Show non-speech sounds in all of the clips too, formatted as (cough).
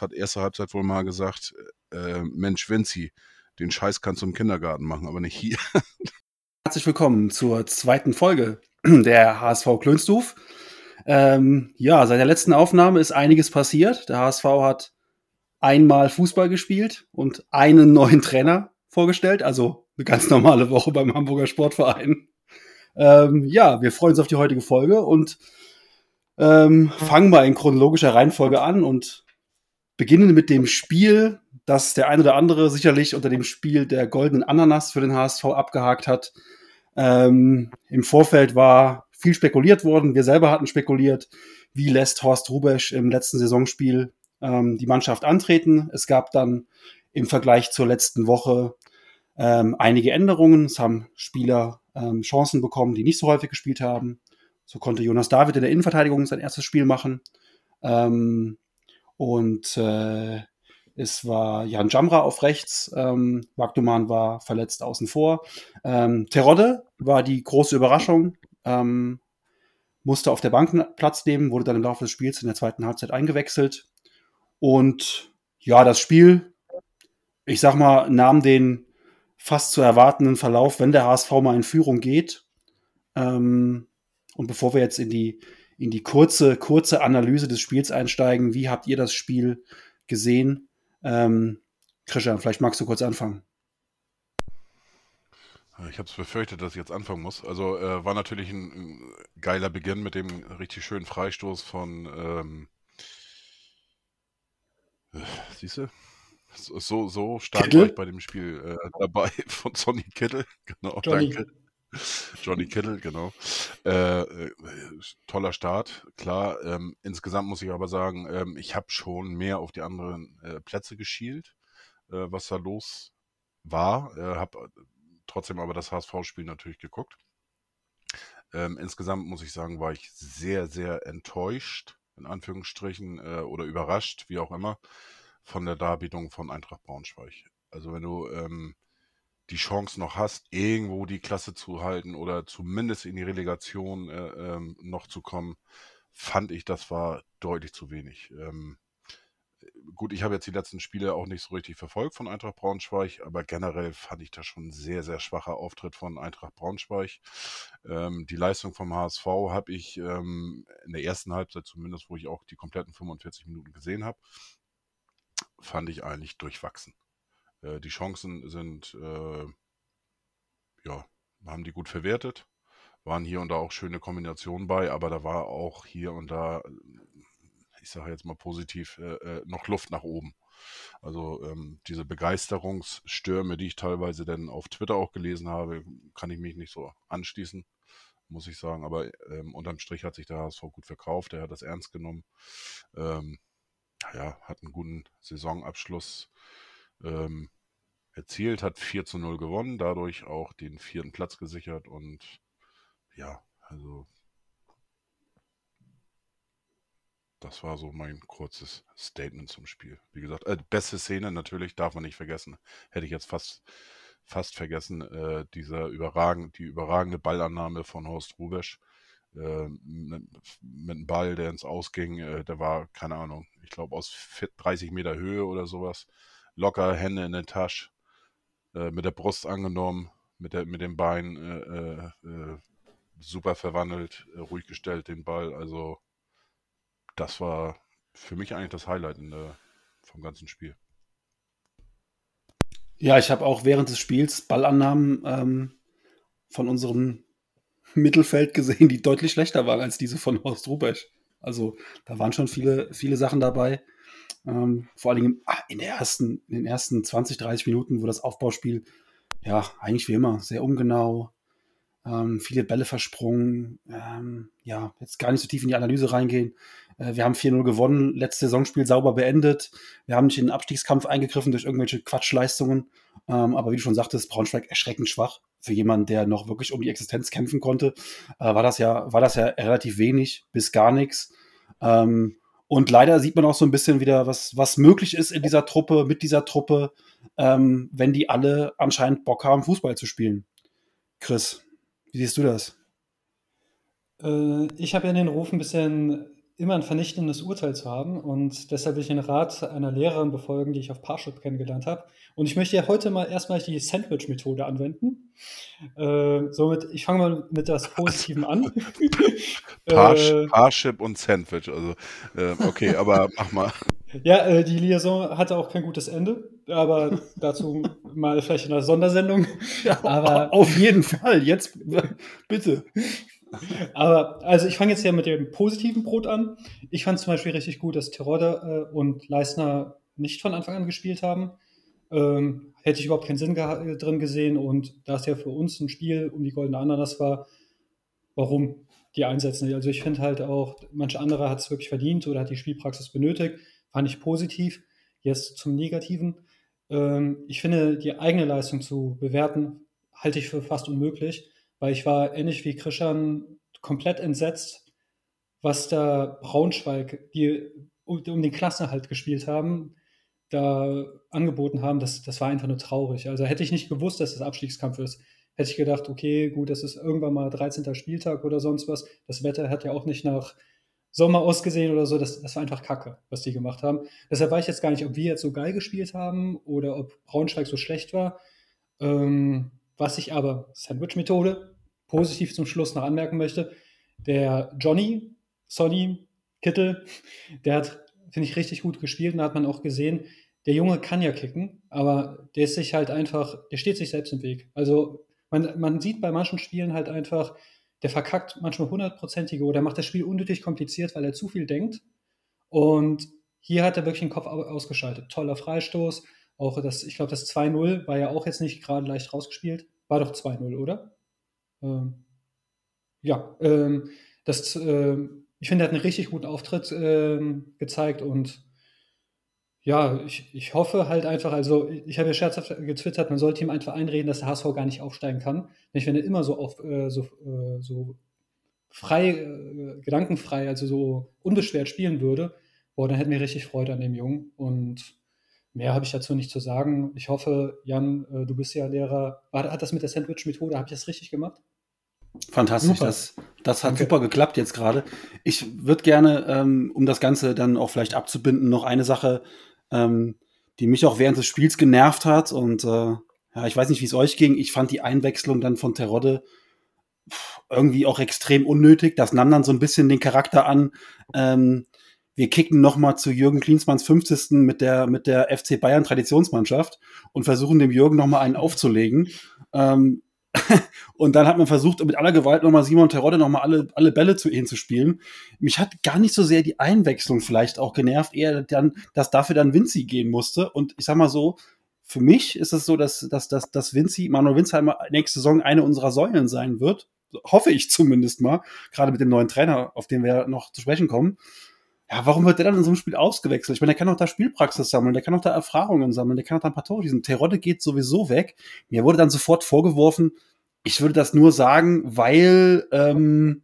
Hat erste Halbzeit wohl mal gesagt, äh, Mensch, Vinci, den Scheiß kannst du im Kindergarten machen, aber nicht hier. (laughs) Herzlich willkommen zur zweiten Folge (clears throat) der HSV Klönstuf. Ähm, ja, seit der letzten Aufnahme ist einiges passiert. Der HSV hat einmal Fußball gespielt und einen neuen Trainer vorgestellt, also eine ganz normale Woche beim Hamburger Sportverein. Ähm, ja, wir freuen uns auf die heutige Folge und ähm, fangen mal in chronologischer Reihenfolge an und beginnen mit dem Spiel, das der ein oder andere sicherlich unter dem Spiel der goldenen Ananas für den HSV abgehakt hat. Ähm, Im Vorfeld war viel spekuliert worden. Wir selber hatten spekuliert, wie lässt Horst Rubesch im letzten Saisonspiel ähm, die Mannschaft antreten. Es gab dann im Vergleich zur letzten Woche ähm, einige Änderungen. Es haben Spieler ähm, Chancen bekommen, die nicht so häufig gespielt haben. So konnte Jonas David in der Innenverteidigung sein erstes Spiel machen. Ähm, und äh, es war Jan Jamra auf rechts. Ähm, Wagduman war verletzt außen vor. Ähm, Terodde war die große Überraschung. Ähm, musste auf der Bank Platz nehmen, wurde dann im Laufe des Spiels in der zweiten Halbzeit eingewechselt. Und ja, das Spiel, ich sag mal, nahm den fast zu erwartenden Verlauf, wenn der HSV mal in Führung geht. Ähm, und bevor wir jetzt in die, in die kurze, kurze Analyse des Spiels einsteigen, wie habt ihr das Spiel gesehen? Ähm, Christian, vielleicht magst du kurz anfangen. Ich habe es befürchtet, dass ich jetzt anfangen muss. Also äh, war natürlich ein, geiler Beginn mit dem richtig schönen Freistoß von ähm, äh, siehst du? So, so stark Kittel? war ich bei dem Spiel äh, dabei (laughs) von Sonny Kittel. Genau, Johnny. danke. (laughs) Johnny Kittle, genau. Äh, äh, toller Start, klar. Ähm, insgesamt muss ich aber sagen, ähm, ich habe schon mehr auf die anderen äh, Plätze geschielt, äh, was da los war. Äh, habe trotzdem aber das HSV-Spiel natürlich geguckt. Ähm, insgesamt muss ich sagen, war ich sehr, sehr enttäuscht, in Anführungsstrichen, äh, oder überrascht, wie auch immer, von der Darbietung von Eintracht Braunschweig. Also wenn du ähm, die Chance noch hast, irgendwo die Klasse zu halten oder zumindest in die Relegation äh, ähm, noch zu kommen, fand ich, das war deutlich zu wenig. Ähm, gut, ich habe jetzt die letzten Spiele auch nicht so richtig verfolgt von Eintracht Braunschweig, aber generell fand ich das schon ein sehr, sehr schwacher Auftritt von Eintracht Braunschweig. Ähm, die Leistung vom HSV habe ich ähm, in der ersten Halbzeit zumindest, wo ich auch die kompletten 45 Minuten gesehen habe, fand ich eigentlich durchwachsen. Äh, die Chancen sind, äh, ja, haben die gut verwertet. Waren hier und da auch schöne Kombinationen bei, aber da war auch hier und da, ich sage jetzt mal positiv, äh, äh, noch Luft nach oben. Also ähm, diese Begeisterungsstürme, die ich teilweise dann auf Twitter auch gelesen habe, kann ich mich nicht so anschließen, muss ich sagen. Aber ähm, unterm Strich hat sich der HSV gut verkauft, er hat das ernst genommen. Ähm, ja, hat einen guten Saisonabschluss ähm, erzielt, hat 4 zu 0 gewonnen, dadurch auch den vierten Platz gesichert und ja, also das war so mein kurzes Statement zum Spiel. Wie gesagt, äh, beste Szene natürlich, darf man nicht vergessen. Hätte ich jetzt fast, fast vergessen, äh, dieser überragend, die überragende Ballannahme von Horst Rubesch äh, mit, mit einem Ball, der ins Ausging, äh, der war, keine Ahnung, ich glaube aus 30 Meter Höhe oder sowas locker Hände in der Tasche, äh, mit der Brust angenommen, mit, der, mit dem Bein äh, äh, äh super verwandelt, äh, ruhig gestellt, den Ball. Also das war für mich eigentlich das Highlight in der, vom ganzen Spiel. Ja, ich habe auch während des Spiels Ballannahmen ähm, von unserem Mittelfeld gesehen, die deutlich schlechter waren als diese von Horst Rubesch. Also da waren schon viele, viele Sachen dabei. Ähm, vor allen Dingen ah, in, der ersten, in den ersten 20, 30 Minuten, wo das Aufbauspiel, ja, eigentlich wie immer, sehr ungenau, ähm, viele Bälle versprungen. Ähm, ja, jetzt gar nicht so tief in die Analyse reingehen. Äh, wir haben 4-0 gewonnen, letztes Saisonspiel sauber beendet. Wir haben nicht in den Abstiegskampf eingegriffen durch irgendwelche Quatschleistungen. Ähm, aber wie du schon sagtest, Braunschweig erschreckend schwach. Für jemanden, der noch wirklich um die Existenz kämpfen konnte, äh, war, das ja, war das ja relativ wenig bis gar nichts. Ähm, und leider sieht man auch so ein bisschen wieder, was, was möglich ist in dieser Truppe, mit dieser Truppe, ähm, wenn die alle anscheinend Bock haben, Fußball zu spielen. Chris, wie siehst du das? Äh, ich habe ja den Ruf, ein bisschen immer ein vernichtendes Urteil zu haben. Und deshalb will ich den Rat einer Lehrerin befolgen, die ich auf Parship kennengelernt habe. Und ich möchte ja heute mal erstmal die Sandwich-Methode anwenden. Äh, somit, ich fange mal mit das Positiven an. (laughs) Parsh, äh, Parship und Sandwich. Also, äh, okay, aber (laughs) mach mal. Ja, äh, die Liaison hatte auch kein gutes Ende, aber dazu mal vielleicht in einer Sondersendung. Ja, aber auf jeden Fall, jetzt bitte. Aber also ich fange jetzt ja mit dem positiven Brot an. Ich fand zum Beispiel richtig gut, dass Terodde äh, und Leisner nicht von Anfang an gespielt haben. Ähm, hätte ich überhaupt keinen Sinn ge drin gesehen und da es ja für uns ein Spiel um die goldene Ananas war, warum die einsetzen? Also ich finde halt auch, manche andere hat es wirklich verdient oder hat die Spielpraxis benötigt. Fand ich positiv. Jetzt zum Negativen. Ähm, ich finde, die eigene Leistung zu bewerten, halte ich für fast unmöglich weil ich war ähnlich wie Christian komplett entsetzt, was da Braunschweig, die um den Klassenerhalt gespielt haben, da angeboten haben, das, das war einfach nur traurig. Also hätte ich nicht gewusst, dass das Abstiegskampf ist, hätte ich gedacht, okay, gut, das ist irgendwann mal 13. Spieltag oder sonst was. Das Wetter hat ja auch nicht nach Sommer ausgesehen oder so. Das, das war einfach Kacke, was die gemacht haben. Deshalb weiß ich jetzt gar nicht, ob wir jetzt so geil gespielt haben oder ob Braunschweig so schlecht war. Ähm, was ich aber, Sandwich-Methode, positiv zum Schluss noch anmerken möchte, der Johnny, Sonny, Kittel, der hat, finde ich, richtig gut gespielt und da hat man auch gesehen, der Junge kann ja kicken, aber der ist sich halt einfach, der steht sich selbst im Weg. Also man, man sieht bei manchen Spielen halt einfach, der verkackt manchmal hundertprozentige oder macht das Spiel unnötig kompliziert, weil er zu viel denkt. Und hier hat er wirklich den Kopf ausgeschaltet. Toller Freistoß, auch das, ich glaube, das 2-0 war ja auch jetzt nicht gerade leicht rausgespielt. War doch 2-0, oder? Ähm, ja, ähm, das, äh, ich finde, er hat einen richtig guten Auftritt ähm, gezeigt und ja, ich, ich hoffe halt einfach, also ich habe ja scherzhaft getwittert, man sollte ihm einfach einreden, dass der HSV gar nicht aufsteigen kann. Wenn er immer so auf äh, so, äh, so frei, äh, gedankenfrei, also so unbeschwert spielen würde, boah, dann hätten wir richtig Freude an dem Jungen. Und Mehr habe ich dazu nicht zu sagen. Ich hoffe, Jan, äh, du bist ja Lehrer. Hat das mit der Sandwich-Methode, habe ich das richtig gemacht? Fantastisch, das, das hat Danke. super geklappt jetzt gerade. Ich würde gerne, ähm, um das Ganze dann auch vielleicht abzubinden, noch eine Sache, ähm, die mich auch während des Spiels genervt hat. Und äh, ja, ich weiß nicht, wie es euch ging. Ich fand die Einwechslung dann von Terodde irgendwie auch extrem unnötig. Das nahm dann so ein bisschen den Charakter an. Ähm, wir kicken noch mal zu Jürgen Klinsmanns 50. mit der, mit der FC Bayern Traditionsmannschaft und versuchen dem Jürgen noch mal einen aufzulegen. Ähm, (laughs) und dann hat man versucht, mit aller Gewalt nochmal Simon Terodde nochmal alle, alle Bälle zu ihnen zu spielen. Mich hat gar nicht so sehr die Einwechslung vielleicht auch genervt, eher dann, dass dafür dann Vinci gehen musste. Und ich sag mal so, für mich ist es so, dass, dass, dass, dass Vinci, Manuel Winsheimer nächste Saison eine unserer Säulen sein wird. Hoffe ich zumindest mal. Gerade mit dem neuen Trainer, auf den wir noch zu sprechen kommen ja, warum wird der dann in so einem Spiel ausgewechselt? Ich meine, der kann auch da Spielpraxis sammeln, der kann auch da Erfahrungen sammeln, der kann auch da ein paar Tore schießen. Terodde geht sowieso weg. Mir wurde dann sofort vorgeworfen, ich würde das nur sagen, weil ähm,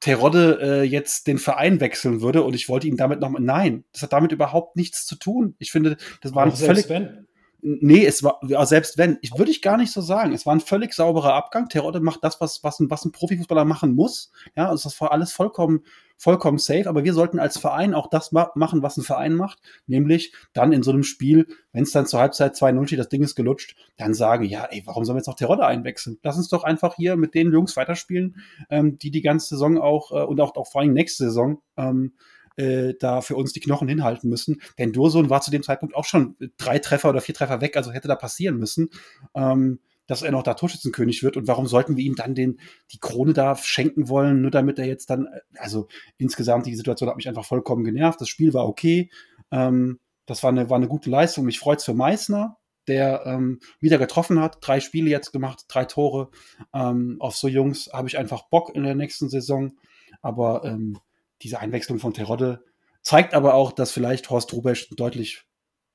Terodde äh, jetzt den Verein wechseln würde und ich wollte ihn damit nochmal. Nein, das hat damit überhaupt nichts zu tun. Ich finde, das war ein völlig. Wenn. Nee, es war, ja, selbst wenn, ich würde ich gar nicht so sagen. Es war ein völlig sauberer Abgang. Terodde macht das, was, was, ein, was ein Profifußballer machen muss. Ja, also das war alles vollkommen, vollkommen safe. Aber wir sollten als Verein auch das ma machen, was ein Verein macht. Nämlich dann in so einem Spiel, wenn es dann zur Halbzeit 2-0 steht, das Ding ist gelutscht, dann sagen, ja, ey, warum sollen wir jetzt noch Terodde einwechseln? Lass uns doch einfach hier mit den Jungs weiterspielen, ähm, die die ganze Saison auch, äh, und auch, auch vor allem nächste Saison, ähm, äh, da für uns die Knochen hinhalten müssen. Denn Dursun war zu dem Zeitpunkt auch schon drei Treffer oder vier Treffer weg, also hätte da passieren müssen. Ähm, dass er noch da Torschützenkönig wird und warum sollten wir ihm dann den, die Krone da schenken wollen, nur damit er jetzt dann, also insgesamt die Situation hat mich einfach vollkommen genervt. Das Spiel war okay. Ähm, das war eine, war eine gute Leistung. Mich freut es für Meißner, der ähm, wieder getroffen hat, drei Spiele jetzt gemacht, drei Tore. Ähm, auf so Jungs habe ich einfach Bock in der nächsten Saison. Aber ähm, diese Einwechslung von Terodde zeigt aber auch, dass vielleicht Horst Rubesch ein deutlich,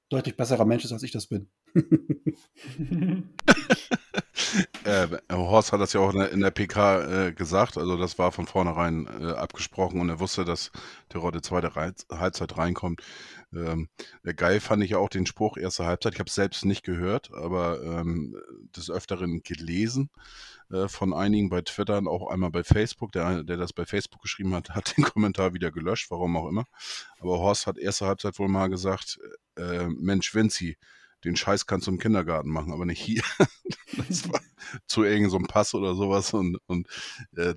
deutlich besserer Mensch ist, als ich das bin. (laughs) äh, Horst hat das ja auch in der, in der PK äh, gesagt, also das war von vornherein äh, abgesprochen und er wusste, dass Terodde zweite Reiz, Halbzeit reinkommt. Ähm, geil fand ich ja auch den Spruch erste Halbzeit. Ich habe es selbst nicht gehört, aber ähm, des Öfteren gelesen äh, von einigen bei Twitter und auch einmal bei Facebook. Der, der das bei Facebook geschrieben hat, hat den Kommentar wieder gelöscht, warum auch immer. Aber Horst hat erste Halbzeit wohl mal gesagt, äh, Mensch, Vinci, den Scheiß kannst du im Kindergarten machen, aber nicht hier. (laughs) das war zu irgendeinem so Pass oder sowas und, und äh,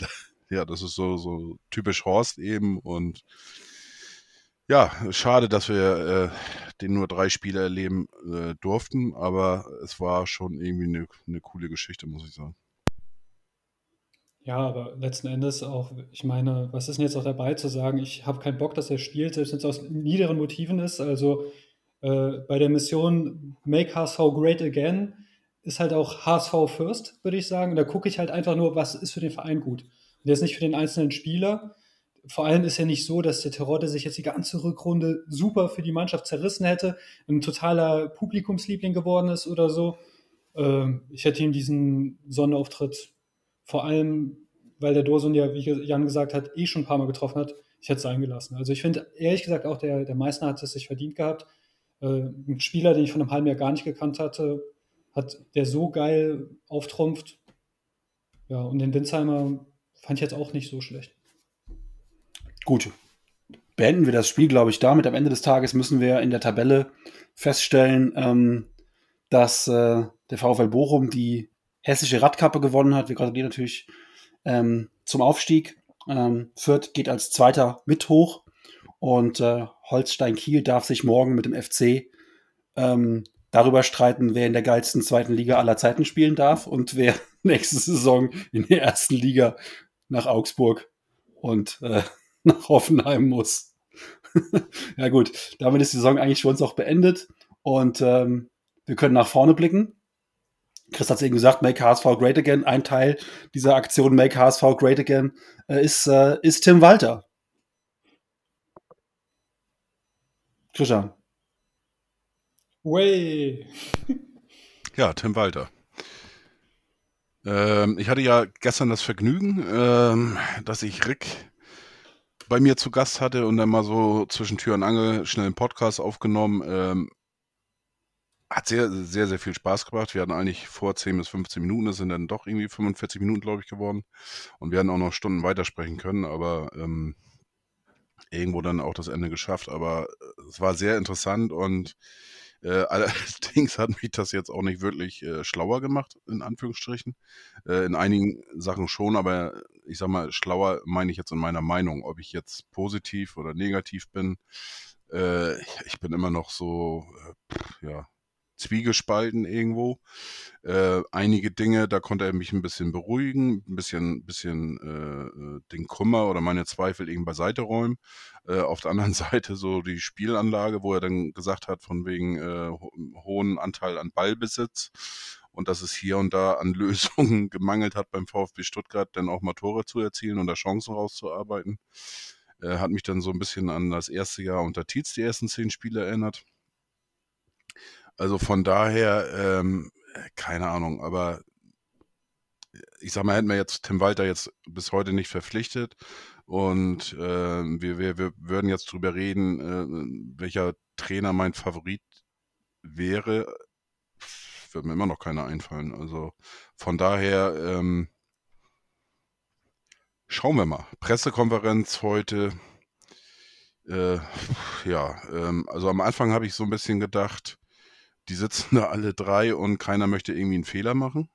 ja, das ist so, so typisch Horst eben und ja, schade, dass wir äh, den nur drei Spiele erleben äh, durften, aber es war schon irgendwie eine, eine coole Geschichte, muss ich sagen. Ja, aber letzten Endes auch, ich meine, was ist denn jetzt auch dabei zu sagen, ich habe keinen Bock, dass er spielt, selbst wenn es aus niederen Motiven ist. Also äh, bei der Mission Make HSV Great Again ist halt auch HSV First, würde ich sagen. Da gucke ich halt einfach nur, was ist für den Verein gut. Und der ist nicht für den einzelnen Spieler. Vor allem ist ja nicht so, dass der Terodde sich jetzt die ganze Rückrunde super für die Mannschaft zerrissen hätte, ein totaler Publikumsliebling geworden ist oder so. Ähm, ich hätte ihm diesen Sonnenauftritt vor allem, weil der Dosun ja, wie Jan gesagt hat, eh schon ein paar Mal getroffen hat, ich hätte es eingelassen. Also ich finde, ehrlich gesagt, auch der, der Meißner hat es sich verdient gehabt. Äh, ein Spieler, den ich von einem halben Jahr gar nicht gekannt hatte, hat der so geil auftrumpft. Ja, und den Winsheimer fand ich jetzt auch nicht so schlecht. Gut. Beenden wir das Spiel, glaube ich, damit. Am Ende des Tages müssen wir in der Tabelle feststellen, ähm, dass äh, der VfL Bochum die hessische Radkappe gewonnen hat. Wir gratulieren natürlich ähm, zum Aufstieg. Ähm, Fürth geht als Zweiter mit hoch und äh, Holstein Kiel darf sich morgen mit dem FC ähm, darüber streiten, wer in der geilsten zweiten Liga aller Zeiten spielen darf und wer (laughs) nächste Saison in der ersten Liga nach Augsburg und äh, (laughs) nach Hoffenheim muss. (laughs) ja gut, damit ist die Saison eigentlich für uns auch beendet und ähm, wir können nach vorne blicken. Chris hat es eben gesagt, Make HSV Great Again. Ein Teil dieser Aktion Make HSV Great Again äh, ist, äh, ist Tim Walter. Christian. Way. (laughs) ja, Tim Walter. Ähm, ich hatte ja gestern das Vergnügen, ähm, dass ich Rick bei mir zu Gast hatte und dann mal so zwischen Tür und Angel schnell einen Podcast aufgenommen. Ähm, hat sehr, sehr, sehr viel Spaß gemacht. Wir hatten eigentlich vor 10 bis 15 Minuten, es sind dann doch irgendwie 45 Minuten, glaube ich, geworden. Und wir hatten auch noch Stunden weitersprechen können, aber ähm, irgendwo dann auch das Ende geschafft. Aber äh, es war sehr interessant und äh, (laughs) allerdings hat mich das jetzt auch nicht wirklich äh, schlauer gemacht, in Anführungsstrichen. Äh, in einigen Sachen schon, aber ich sag mal, schlauer meine ich jetzt in meiner Meinung. Ob ich jetzt positiv oder negativ bin, äh, ich, bin immer noch so, äh, pff, ja, zwiegespalten irgendwo. Äh, einige Dinge, da konnte er mich ein bisschen beruhigen, ein bisschen, bisschen äh, äh den Kummer oder meine Zweifel irgendwie beiseite räumen. Äh, auf der anderen (laughs) Seite so die Spielanlage, wo er dann gesagt hat, von wegen äh, ho hohen Anteil an Ballbesitz und dass es hier und da an (laughs) Lösungen gemangelt hat beim VfB Stuttgart, dann auch mal Tore zu erzielen und da Chancen rauszuarbeiten. Äh, hat mich dann so ein bisschen an das erste Jahr unter Tietz, die ersten zehn Spiele erinnert. Also von daher, ähm, keine Ahnung, aber ich sag mal, hätten wir jetzt Tim Walter jetzt bis heute nicht verpflichtet und äh, wir, wir, wir würden jetzt drüber reden, äh, welcher Trainer mein Favorit wäre, würde mir immer noch keiner einfallen. Also von daher, ähm, schauen wir mal. Pressekonferenz heute. Äh, ja, ähm, also am Anfang habe ich so ein bisschen gedacht, die sitzen (laughs) da alle drei und keiner möchte irgendwie einen Fehler machen.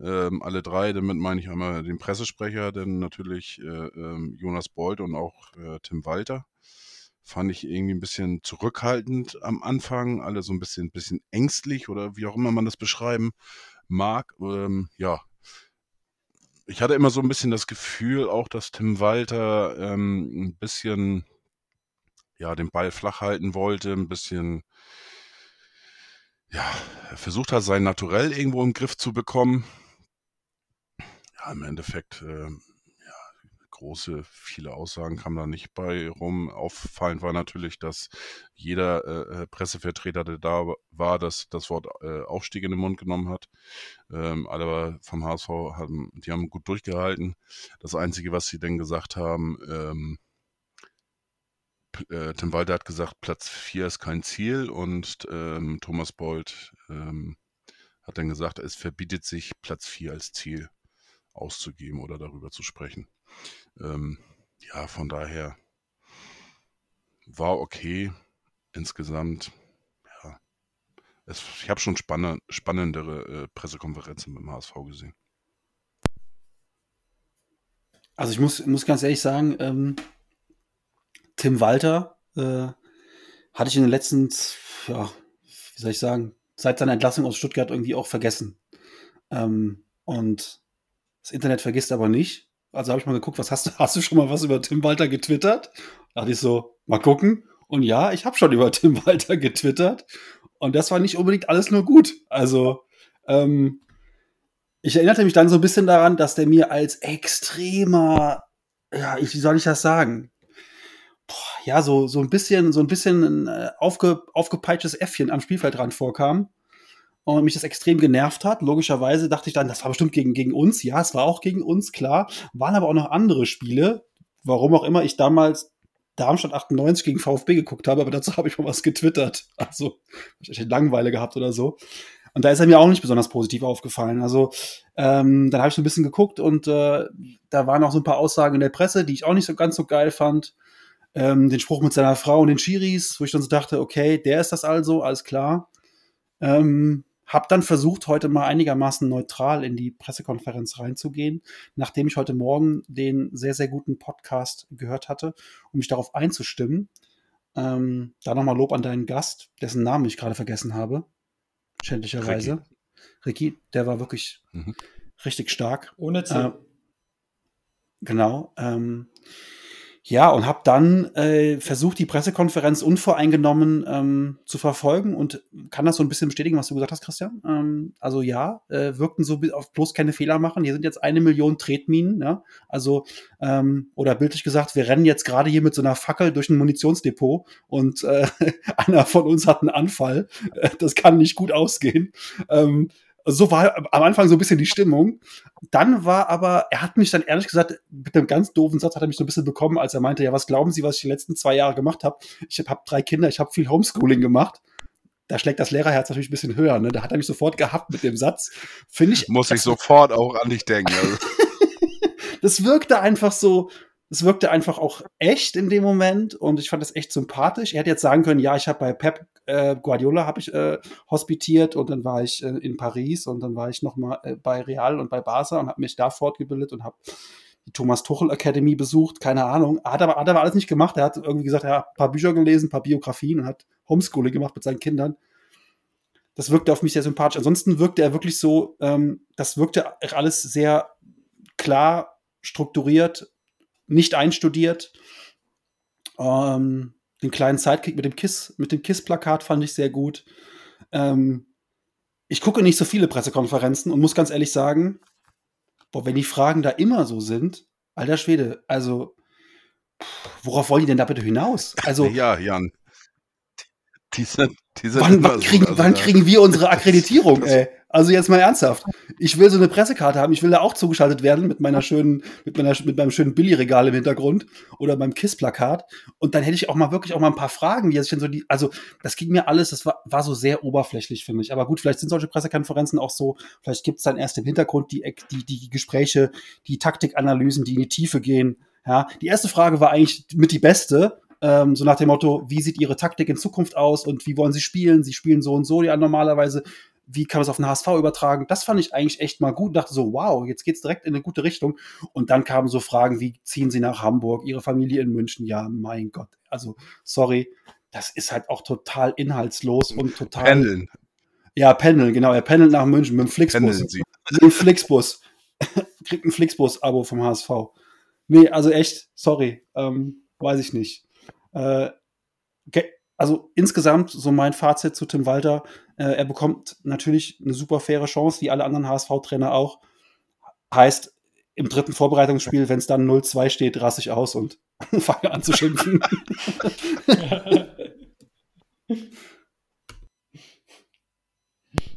Ähm, alle drei, damit meine ich einmal den Pressesprecher, dann natürlich äh, ähm, Jonas Bold und auch äh, Tim Walter. Fand ich irgendwie ein bisschen zurückhaltend am Anfang, alle so ein bisschen, bisschen ängstlich oder wie auch immer man das beschreiben mag. Ähm, ja, ich hatte immer so ein bisschen das Gefühl, auch dass Tim Walter ähm, ein bisschen ja, den Ball flach halten wollte, ein bisschen ja, versucht hat, sein Naturell irgendwo im Griff zu bekommen. Ja, im Endeffekt, äh, ja, große, viele Aussagen kamen da nicht bei rum. Auffallend war natürlich, dass jeder äh, äh Pressevertreter, der da war, das, das Wort äh, Aufstieg in den Mund genommen hat. Ähm, alle vom HSV haben, die haben gut durchgehalten. Das Einzige, was sie denn gesagt haben, ähm, äh, Tim Walter hat gesagt, Platz 4 ist kein Ziel und ähm, Thomas Bold ähm, hat dann gesagt, es verbietet sich, Platz 4 als Ziel auszugeben oder darüber zu sprechen. Ähm, ja, von daher war okay insgesamt. Ja, es, ich habe schon spanne, spannendere äh, Pressekonferenzen dem HSV gesehen. Also ich muss, muss ganz ehrlich sagen, ähm, Tim Walter äh, hatte ich in den letzten, ja, wie soll ich sagen, seit seiner Entlassung aus Stuttgart irgendwie auch vergessen. Ähm, und das Internet vergisst aber nicht. Also habe ich mal geguckt, was hast du, (laughs) hast du schon mal was über Tim Walter getwittert? Da dachte ich so, mal gucken. Und ja, ich habe schon (laughs) über Tim Walter getwittert. Und das war nicht unbedingt alles nur gut. Also, ähm, ich erinnerte mich dann so ein bisschen daran, dass der mir als extremer, ja, ich, wie soll ich das sagen? Ja, so, so ein bisschen, so ein bisschen ein äh, aufge, aufgepeitschtes Äffchen am Spielfeldrand vorkam und mich das extrem genervt hat. Logischerweise dachte ich dann, das war bestimmt gegen, gegen uns. Ja, es war auch gegen uns, klar. Waren aber auch noch andere Spiele. Warum auch immer ich damals Darmstadt 98 gegen VfB geguckt habe, aber dazu habe ich mal was getwittert. Also, ich Langeweile gehabt oder so. Und da ist er mir auch nicht besonders positiv aufgefallen. Also, ähm, dann habe ich so ein bisschen geguckt und äh, da waren auch so ein paar Aussagen in der Presse, die ich auch nicht so ganz so geil fand. Ähm, den Spruch mit seiner Frau und den Chiris, wo ich dann so dachte, okay, der ist das also, alles klar. Ähm, hab dann versucht, heute mal einigermaßen neutral in die Pressekonferenz reinzugehen, nachdem ich heute Morgen den sehr, sehr guten Podcast gehört hatte, um mich darauf einzustimmen. Ähm, da nochmal Lob an deinen Gast, dessen Namen ich gerade vergessen habe. Schändlicherweise. Ricky, Ricky der war wirklich mhm. richtig stark. Ohne Ziel. Äh, genau. Ähm, ja, und habe dann äh, versucht, die Pressekonferenz unvoreingenommen ähm, zu verfolgen und kann das so ein bisschen bestätigen, was du gesagt hast, Christian. Ähm, also ja, äh, wirkten so auf bloß keine Fehler machen. Hier sind jetzt eine Million Tretminen, ja. Also, ähm, oder bildlich gesagt, wir rennen jetzt gerade hier mit so einer Fackel durch ein Munitionsdepot und äh, (laughs) einer von uns hat einen Anfall. das kann nicht gut ausgehen. Ähm, so war am Anfang so ein bisschen die Stimmung. Dann war aber, er hat mich dann ehrlich gesagt, mit einem ganz doofen Satz hat er mich so ein bisschen bekommen, als er meinte, ja, was glauben Sie, was ich die letzten zwei Jahre gemacht habe? Ich habe hab drei Kinder, ich habe viel Homeschooling gemacht. Da schlägt das Lehrerherz natürlich ein bisschen höher. Ne? Da hat er mich sofort gehabt mit dem Satz. Finde ich. Muss ich sofort auch an dich denken. Also. (laughs) das wirkte einfach so, es wirkte einfach auch echt in dem Moment und ich fand das echt sympathisch. Er hätte jetzt sagen können, ja, ich habe bei Pep äh, Guardiola habe ich äh, hospitiert und dann war ich äh, in Paris und dann war ich noch mal äh, bei Real und bei Barca und habe mich da fortgebildet und habe die Thomas Tuchel Academy besucht, keine Ahnung. Hat aber, hat aber alles nicht gemacht. Er hat irgendwie gesagt, er hat ein paar Bücher gelesen, ein paar Biografien und hat Homeschooling gemacht mit seinen Kindern. Das wirkte auf mich sehr sympathisch. Ansonsten wirkte er wirklich so, ähm, das wirkte alles sehr klar, strukturiert, nicht einstudiert. Ähm, den kleinen Sidekick mit dem Kiss, mit dem Kiss-Plakat fand ich sehr gut. Ähm, ich gucke nicht so viele Pressekonferenzen und muss ganz ehrlich sagen, boah, wenn die Fragen da immer so sind, alter Schwede, also worauf wollen die denn da bitte hinaus? Also ja, Jan. Die sind, wann, wann, kriegen, so, also wann kriegen wir unsere (laughs) Akkreditierung, ey? Also jetzt mal ernsthaft. Ich will so eine Pressekarte haben. Ich will da auch zugeschaltet werden mit meiner schönen, mit meiner, mit meinem schönen Billy-Regal im Hintergrund oder meinem KISS-Plakat. Und dann hätte ich auch mal wirklich auch mal ein paar Fragen, wie sich denn so die, also das ging mir alles, das war, war so sehr oberflächlich, finde ich. Aber gut, vielleicht sind solche Pressekonferenzen auch so, vielleicht gibt es dann erst im Hintergrund die, die, die Gespräche, die Taktikanalysen, die in die Tiefe gehen. Ja, die erste Frage war eigentlich mit die beste, ähm, so nach dem Motto, wie sieht Ihre Taktik in Zukunft aus und wie wollen Sie spielen? Sie spielen so und so ja normalerweise wie kann man es auf den HSV übertragen? Das fand ich eigentlich echt mal gut. Dachte so, wow, jetzt geht's direkt in eine gute Richtung. Und dann kamen so Fragen wie, ziehen Sie nach Hamburg, Ihre Familie in München? Ja, mein Gott. Also, sorry, das ist halt auch total inhaltslos und total. Pendeln. Ja, pendeln, genau. Er pendelt nach München mit dem Flixbus. Pendeln Sie. Mit dem Flixbus. (laughs) Kriegt ein Flixbus-Abo vom HSV. Nee, also echt, sorry. Ähm, weiß ich nicht. Äh, also insgesamt so mein Fazit zu Tim Walter. Äh, er bekommt natürlich eine super faire Chance, wie alle anderen HSV-Trainer auch. Heißt, im dritten Vorbereitungsspiel, wenn es dann 0-2 steht, raste ich aus und (laughs) fange an zu schimpfen. (laughs)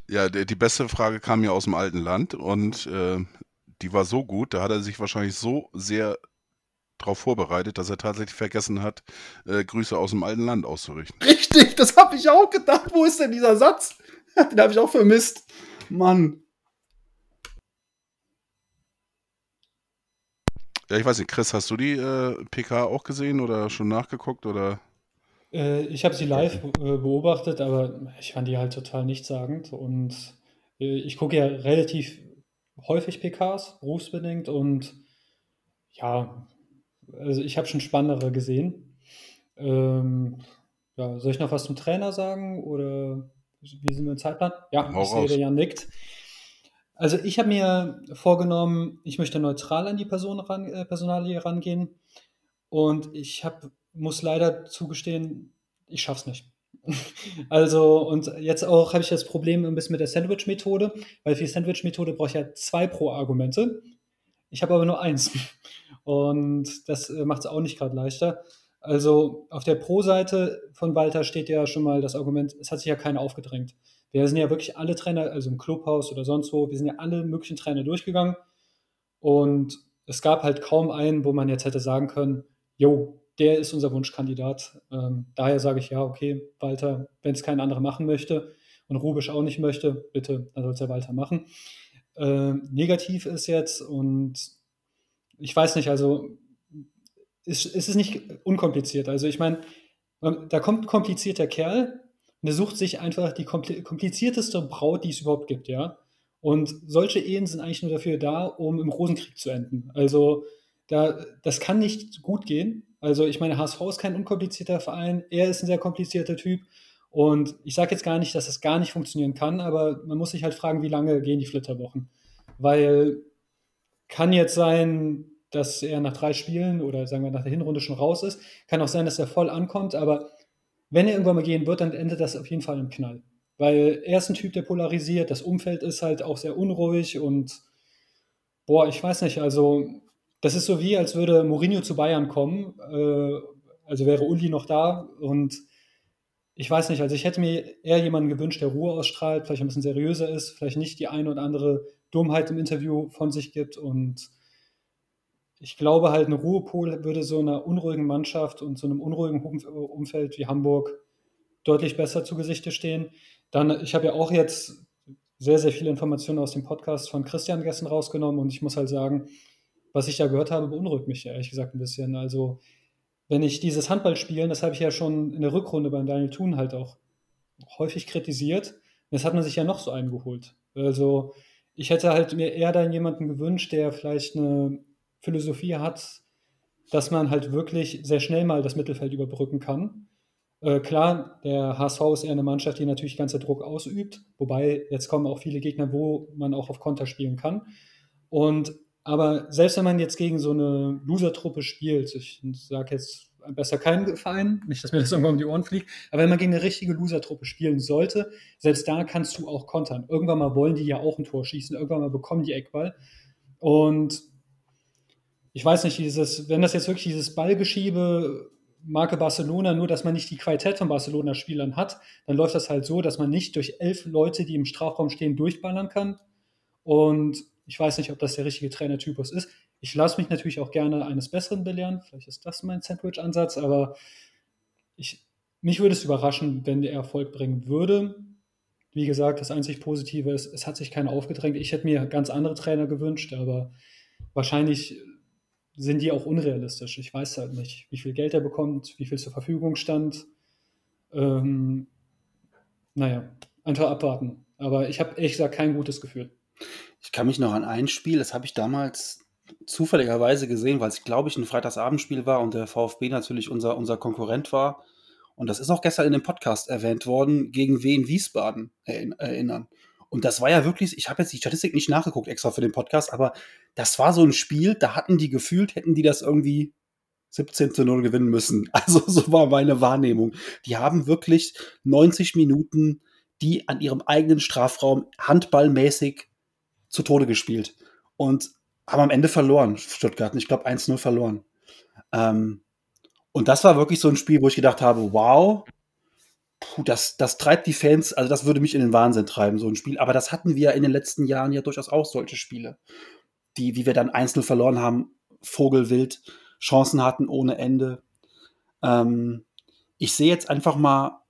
ja, die, die beste Frage kam ja aus dem alten Land und äh, die war so gut, da hat er sich wahrscheinlich so sehr darauf vorbereitet, dass er tatsächlich vergessen hat, äh, Grüße aus dem alten Land auszurichten. Richtig, das habe ich auch gedacht. Wo ist denn dieser Satz? Den habe ich auch vermisst. Mann. Ja, ich weiß nicht, Chris, hast du die äh, PK auch gesehen oder schon nachgeguckt oder? Äh, ich habe sie live äh, beobachtet, aber ich fand die halt total nichtssagend und äh, ich gucke ja relativ häufig PKs, berufsbedingt und ja, also ich habe schon spannendere gesehen. Ähm, ja, soll ich noch was zum Trainer sagen oder wie sind wir im Zeitplan? Ja, Hau ich sehe, der Jan nickt. Also ich habe mir vorgenommen, ich möchte neutral an die Person ran, äh, Personalie rangehen. Und ich hab, muss leider zugestehen, ich schaff's nicht. (laughs) also, und jetzt auch habe ich das Problem ein bisschen mit der Sandwich-Methode, weil für die Sandwich-Methode brauche ich ja zwei Pro-Argumente. Ich habe aber nur eins. Und das äh, macht es auch nicht gerade leichter. Also auf der Pro-Seite von Walter steht ja schon mal das Argument, es hat sich ja keiner aufgedrängt. Wir sind ja wirklich alle Trainer, also im Clubhaus oder sonst wo, wir sind ja alle möglichen Trainer durchgegangen. Und es gab halt kaum einen, wo man jetzt hätte sagen können, jo, der ist unser Wunschkandidat. Ähm, daher sage ich ja, okay, Walter, wenn es kein anderer machen möchte und Rubisch auch nicht möchte, bitte, dann soll es ja Walter machen. Ähm, negativ ist jetzt, und ich weiß nicht, also ist, ist es nicht unkompliziert. Also ich meine, da kommt ein komplizierter Kerl, und er sucht sich einfach die komplizierteste Braut, die es überhaupt gibt, ja. Und solche Ehen sind eigentlich nur dafür da, um im Rosenkrieg zu enden. Also da, das kann nicht gut gehen. Also ich meine, HSV ist kein unkomplizierter Verein, er ist ein sehr komplizierter Typ. Und ich sage jetzt gar nicht, dass es gar nicht funktionieren kann, aber man muss sich halt fragen, wie lange gehen die Flitterwochen. Weil kann jetzt sein, dass er nach drei Spielen oder sagen wir nach der Hinrunde schon raus ist. Kann auch sein, dass er voll ankommt, aber wenn er irgendwann mal gehen wird, dann endet das auf jeden Fall im Knall. Weil er ist ein Typ, der polarisiert, das Umfeld ist halt auch sehr unruhig und boah, ich weiß nicht, also das ist so wie, als würde Mourinho zu Bayern kommen, äh, also wäre Uli noch da und ich weiß nicht, also ich hätte mir eher jemanden gewünscht, der Ruhe ausstrahlt, vielleicht ein bisschen seriöser ist, vielleicht nicht die eine oder andere Dummheit im Interview von sich gibt und ich glaube halt, ein Ruhepol würde so einer unruhigen Mannschaft und so einem unruhigen Umfeld wie Hamburg deutlich besser zu Gesichte stehen. Dann, ich habe ja auch jetzt sehr, sehr viele Informationen aus dem Podcast von Christian gestern rausgenommen und ich muss halt sagen, was ich da gehört habe, beunruhigt mich ehrlich gesagt ein bisschen. Also, wenn ich dieses Handballspielen, das habe ich ja schon in der Rückrunde beim Daniel Thun halt auch häufig kritisiert. Jetzt hat man sich ja noch so eingeholt. Also, ich hätte halt mir eher dann jemanden gewünscht, der vielleicht eine Philosophie hat, dass man halt wirklich sehr schnell mal das Mittelfeld überbrücken kann. Äh, klar, der HSV ist eher eine Mannschaft, die natürlich ganzer Druck ausübt, wobei jetzt kommen auch viele Gegner, wo man auch auf Konter spielen kann. Und aber selbst wenn man jetzt gegen so eine Loser-Truppe spielt, ich sage jetzt besser keinen Verein, nicht, dass mir das irgendwann um die Ohren fliegt, aber wenn man gegen eine richtige Loser-Truppe spielen sollte, selbst da kannst du auch kontern. Irgendwann mal wollen die ja auch ein Tor schießen, irgendwann mal bekommen die Eckball. Und ich weiß nicht, dieses, wenn das jetzt wirklich dieses Ballgeschiebe Marke Barcelona, nur dass man nicht die Qualität von Barcelona-Spielern hat, dann läuft das halt so, dass man nicht durch elf Leute, die im Strafraum stehen, durchballern kann. Und ich weiß nicht, ob das der richtige Trainertypus ist. Ich lasse mich natürlich auch gerne eines Besseren belehren. Vielleicht ist das mein Sandwich-Ansatz, aber ich, mich würde es überraschen, wenn der Erfolg bringen würde. Wie gesagt, das einzig Positive ist, es hat sich keiner aufgedrängt. Ich hätte mir ganz andere Trainer gewünscht, aber wahrscheinlich sind die auch unrealistisch. Ich weiß halt nicht, wie viel Geld er bekommt, wie viel zur Verfügung stand. Ähm, naja, einfach abwarten. Aber ich habe ehrlich gesagt kein gutes Gefühl. Ich kann mich noch an ein Spiel, das habe ich damals zufälligerweise gesehen, weil es, glaube ich, ein Freitagsabendspiel war und der VfB natürlich unser, unser Konkurrent war. Und das ist auch gestern in dem Podcast erwähnt worden, gegen wen Wiesbaden erinnern. Und das war ja wirklich, ich habe jetzt die Statistik nicht nachgeguckt extra für den Podcast, aber das war so ein Spiel, da hatten die gefühlt, hätten die das irgendwie 17 zu 0 gewinnen müssen. (laughs) Also so war meine Wahrnehmung. Die haben wirklich 90 Minuten die an ihrem eigenen Strafraum handballmäßig zu Tode gespielt. Und haben am Ende verloren, Stuttgart. Ich glaube 1-0 verloren. Ähm, und das war wirklich so ein Spiel, wo ich gedacht habe, wow, puh, das, das treibt die Fans, also das würde mich in den Wahnsinn treiben, so ein Spiel. Aber das hatten wir in den letzten Jahren ja durchaus auch solche Spiele, die, wie wir dann einzeln verloren haben, Vogelwild, Chancen hatten ohne Ende. Ähm, ich sehe jetzt einfach mal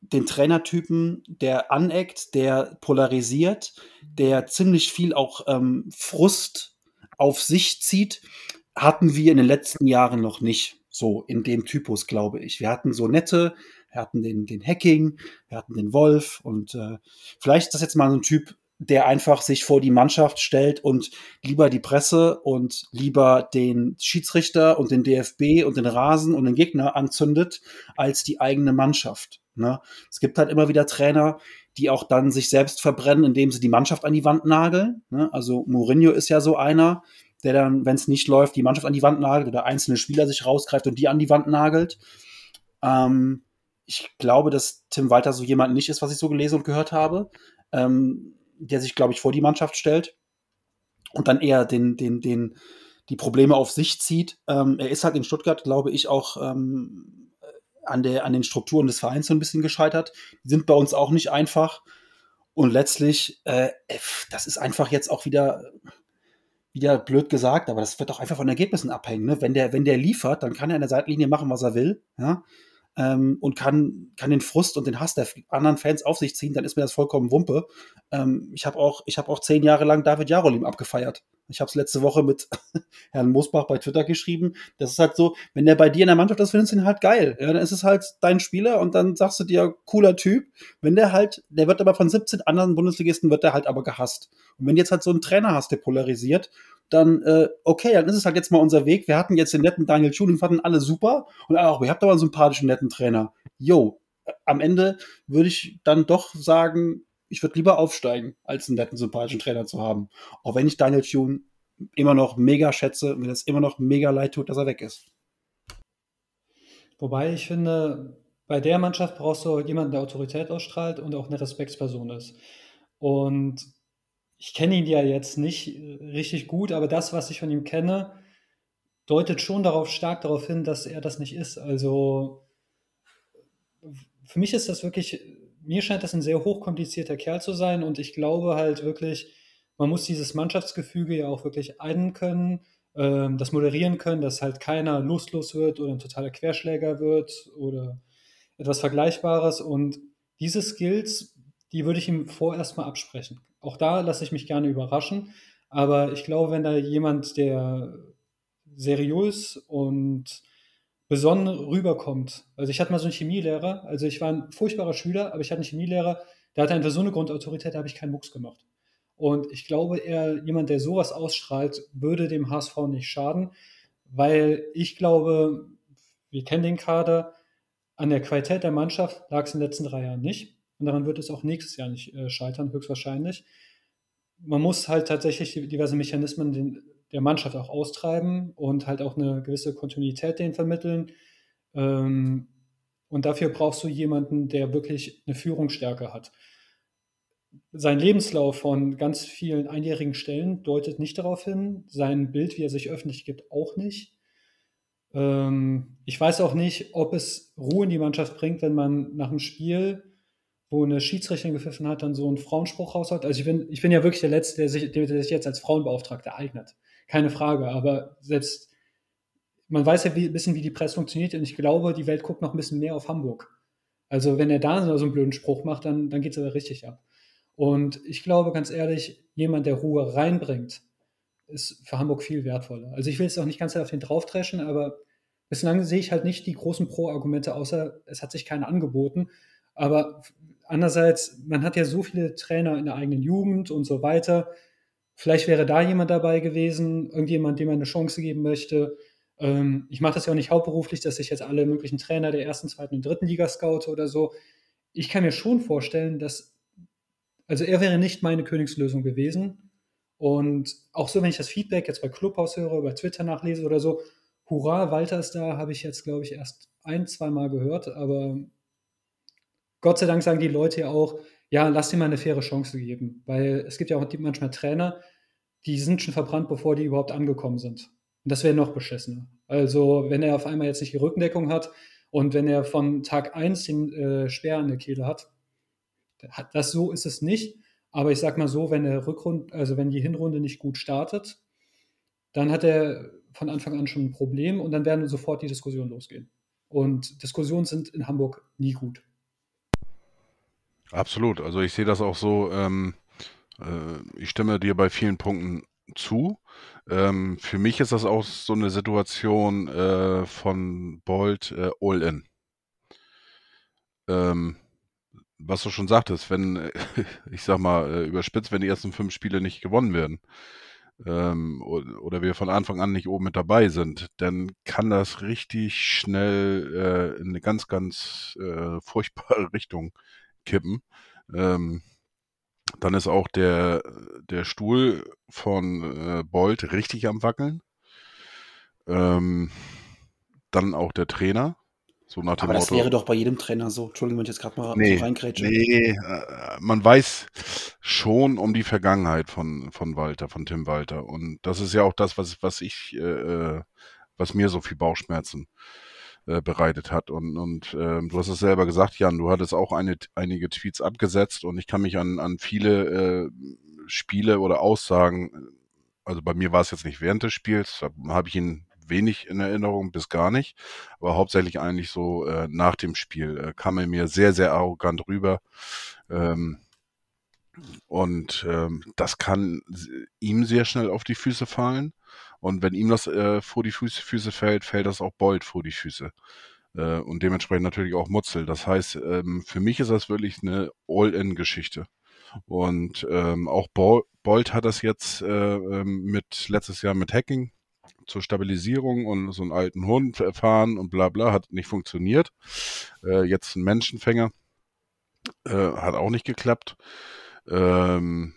den Trainertypen, der aneckt, der polarisiert, der ziemlich viel auch ähm, Frust auf sich zieht, hatten wir in den letzten Jahren noch nicht so in dem Typus, glaube ich. Wir hatten so nette, wir hatten den, den Hacking, wir hatten den Wolf und äh, vielleicht ist das jetzt mal so ein Typ, der einfach sich vor die Mannschaft stellt und lieber die Presse und lieber den Schiedsrichter und den DFB und den Rasen und den Gegner anzündet als die eigene Mannschaft. Ne? Es gibt halt immer wieder Trainer, die auch dann sich selbst verbrennen, indem sie die Mannschaft an die Wand nageln. Ne? Also Mourinho ist ja so einer, der dann, wenn es nicht läuft, die Mannschaft an die Wand nagelt oder einzelne Spieler sich rausgreift und die an die Wand nagelt. Ähm, ich glaube, dass Tim Walter so jemand nicht ist, was ich so gelesen und gehört habe, ähm, der sich, glaube ich, vor die Mannschaft stellt und dann eher den, den, den, die Probleme auf sich zieht. Ähm, er ist halt in Stuttgart, glaube ich, auch ähm, an, der, an den Strukturen des Vereins so ein bisschen gescheitert. Die sind bei uns auch nicht einfach. Und letztlich, äh, das ist einfach jetzt auch wieder, wieder blöd gesagt, aber das wird auch einfach von Ergebnissen abhängen. Ne? Wenn, der, wenn der liefert, dann kann er an der Seitenlinie machen, was er will. Ja? Ähm, und kann, kann den Frust und den Hass der anderen Fans auf sich ziehen, dann ist mir das vollkommen Wumpe. Ähm, ich habe auch, ich hab auch zehn Jahre lang David Jarolim abgefeiert. Ich habe es letzte Woche mit (laughs) Herrn Mosbach bei Twitter geschrieben. Das ist halt so, wenn der bei dir in der Mannschaft ist, findest du ihn halt geil. Ja, dann ist es halt dein Spieler und dann sagst du dir, cooler Typ. Wenn der halt, der wird aber von 17 anderen Bundesligisten, wird der halt aber gehasst. Und wenn du jetzt halt so einen Trainer hast, der polarisiert, dann äh, okay, dann ist es halt jetzt mal unser Weg. Wir hatten jetzt den netten Daniel Schuling, fanden alle super und auch, ihr habt aber einen sympathischen, netten Trainer. Yo, am Ende würde ich dann doch sagen, ich würde lieber aufsteigen, als einen netten, sympathischen Trainer zu haben. Auch wenn ich Daniel Thune immer noch mega schätze und mir das immer noch mega leid tut, dass er weg ist. Wobei ich finde, bei der Mannschaft brauchst du jemanden, der Autorität ausstrahlt und auch eine Respektsperson ist. Und ich kenne ihn ja jetzt nicht äh, richtig gut, aber das, was ich von ihm kenne, deutet schon darauf stark darauf hin, dass er das nicht ist. Also für mich ist das wirklich, mir scheint das ein sehr hochkomplizierter Kerl zu sein und ich glaube halt wirklich, man muss dieses Mannschaftsgefüge ja auch wirklich einen können, ähm, das moderieren können, dass halt keiner lustlos wird oder ein totaler Querschläger wird oder etwas Vergleichbares und diese Skills, die würde ich ihm vorerst mal absprechen. Auch da lasse ich mich gerne überraschen. Aber ich glaube, wenn da jemand, der seriös und besonnen rüberkommt. Also ich hatte mal so einen Chemielehrer, also ich war ein furchtbarer Schüler, aber ich hatte einen Chemielehrer, der hatte einfach so eine Grundautorität, da habe ich keinen Mucks gemacht. Und ich glaube, er, jemand, der sowas ausstrahlt, würde dem HSV nicht schaden, weil ich glaube, wir kennen den Kader, an der Qualität der Mannschaft lag es in den letzten drei Jahren nicht. Und daran wird es auch nächstes Jahr nicht äh, scheitern, höchstwahrscheinlich. Man muss halt tatsächlich diverse Mechanismen den, der Mannschaft auch austreiben und halt auch eine gewisse Kontinuität denen vermitteln. Ähm, und dafür brauchst du jemanden, der wirklich eine Führungsstärke hat. Sein Lebenslauf von ganz vielen einjährigen Stellen deutet nicht darauf hin. Sein Bild, wie er sich öffentlich gibt, auch nicht. Ähm, ich weiß auch nicht, ob es Ruhe in die Mannschaft bringt, wenn man nach dem Spiel wo eine Schiedsrichterin gepfiffen hat, dann so einen Frauenspruch raushaut. Also ich bin, ich bin ja wirklich der Letzte, der sich, der sich jetzt als Frauenbeauftragter eignet. Keine Frage. Aber selbst, man weiß ja ein bisschen, wie die Presse funktioniert und ich glaube, die Welt guckt noch ein bisschen mehr auf Hamburg. Also wenn er da so einen blöden Spruch macht, dann, dann geht es aber richtig ab. Und ich glaube, ganz ehrlich, jemand, der Ruhe reinbringt, ist für Hamburg viel wertvoller. Also ich will jetzt auch nicht ganz auf den draufdreschen, aber bislang sehe ich halt nicht die großen Pro-Argumente, außer es hat sich keiner angeboten. Aber andererseits, man hat ja so viele Trainer in der eigenen Jugend und so weiter. Vielleicht wäre da jemand dabei gewesen, irgendjemand, dem man eine Chance geben möchte. Ähm, ich mache das ja auch nicht hauptberuflich, dass ich jetzt alle möglichen Trainer der ersten, zweiten und dritten Liga scoute oder so. Ich kann mir schon vorstellen, dass, also er wäre nicht meine Königslösung gewesen. Und auch so, wenn ich das Feedback jetzt bei Clubhaus höre, bei Twitter nachlese oder so, hurra, Walter ist da, habe ich jetzt, glaube ich, erst ein, zwei Mal gehört, aber Gott sei Dank sagen die Leute ja auch, ja, lass dir mal eine faire Chance geben. Weil es gibt ja auch manchmal Trainer, die sind schon verbrannt, bevor die überhaupt angekommen sind. Und das wäre noch beschissener. Also, wenn er auf einmal jetzt nicht die Rückendeckung hat und wenn er von Tag 1 den äh, Speer an der Kehle hat, das so ist es nicht. Aber ich sag mal so, wenn der Rückrund, also wenn die Hinrunde nicht gut startet, dann hat er von Anfang an schon ein Problem und dann werden sofort die Diskussionen losgehen. Und Diskussionen sind in Hamburg nie gut. Absolut. Also ich sehe das auch so, ähm, äh, ich stimme dir bei vielen Punkten zu. Ähm, für mich ist das auch so eine Situation äh, von Bolt äh, All-In. Ähm, was du schon sagtest, wenn, (laughs) ich sag mal, äh, überspitzt, wenn die ersten fünf Spiele nicht gewonnen werden, ähm, oder wir von Anfang an nicht oben mit dabei sind, dann kann das richtig schnell äh, in eine ganz, ganz äh, furchtbare (laughs) Richtung kippen. Ähm, dann ist auch der, der Stuhl von äh, Bolt richtig am Wackeln. Ähm, dann auch der Trainer. So nach dem Aber das Motto, wäre doch bei jedem Trainer so. Entschuldigung, wenn ich jetzt gerade mal nee, so. Nee, äh, man weiß schon um die Vergangenheit von, von Walter, von Tim Walter. Und das ist ja auch das, was, was ich, äh, äh was mir so viel Bauchschmerzen äh, bereitet hat. Und, und äh, du hast es selber gesagt, Jan, du hattest auch eine, einige Tweets abgesetzt und ich kann mich an, an viele äh, Spiele oder Aussagen, also bei mir war es jetzt nicht während des Spiels, habe ich ihn wenig in Erinnerung, bis gar nicht. Aber hauptsächlich eigentlich so äh, nach dem Spiel äh, kam er mir sehr, sehr arrogant rüber. Ähm, und ähm, das kann ihm sehr schnell auf die Füße fallen. Und wenn ihm das äh, vor die Füße, Füße fällt, fällt das auch Bolt vor die Füße. Äh, und dementsprechend natürlich auch Mutzel. Das heißt, ähm, für mich ist das wirklich eine All-In-Geschichte. Und ähm, auch Bolt hat das jetzt äh, ähm, mit letztes Jahr mit Hacking zur Stabilisierung und so einen alten Hund fahren und bla bla, hat nicht funktioniert. Äh, jetzt ein Menschenfänger, äh, hat auch nicht geklappt. Ähm,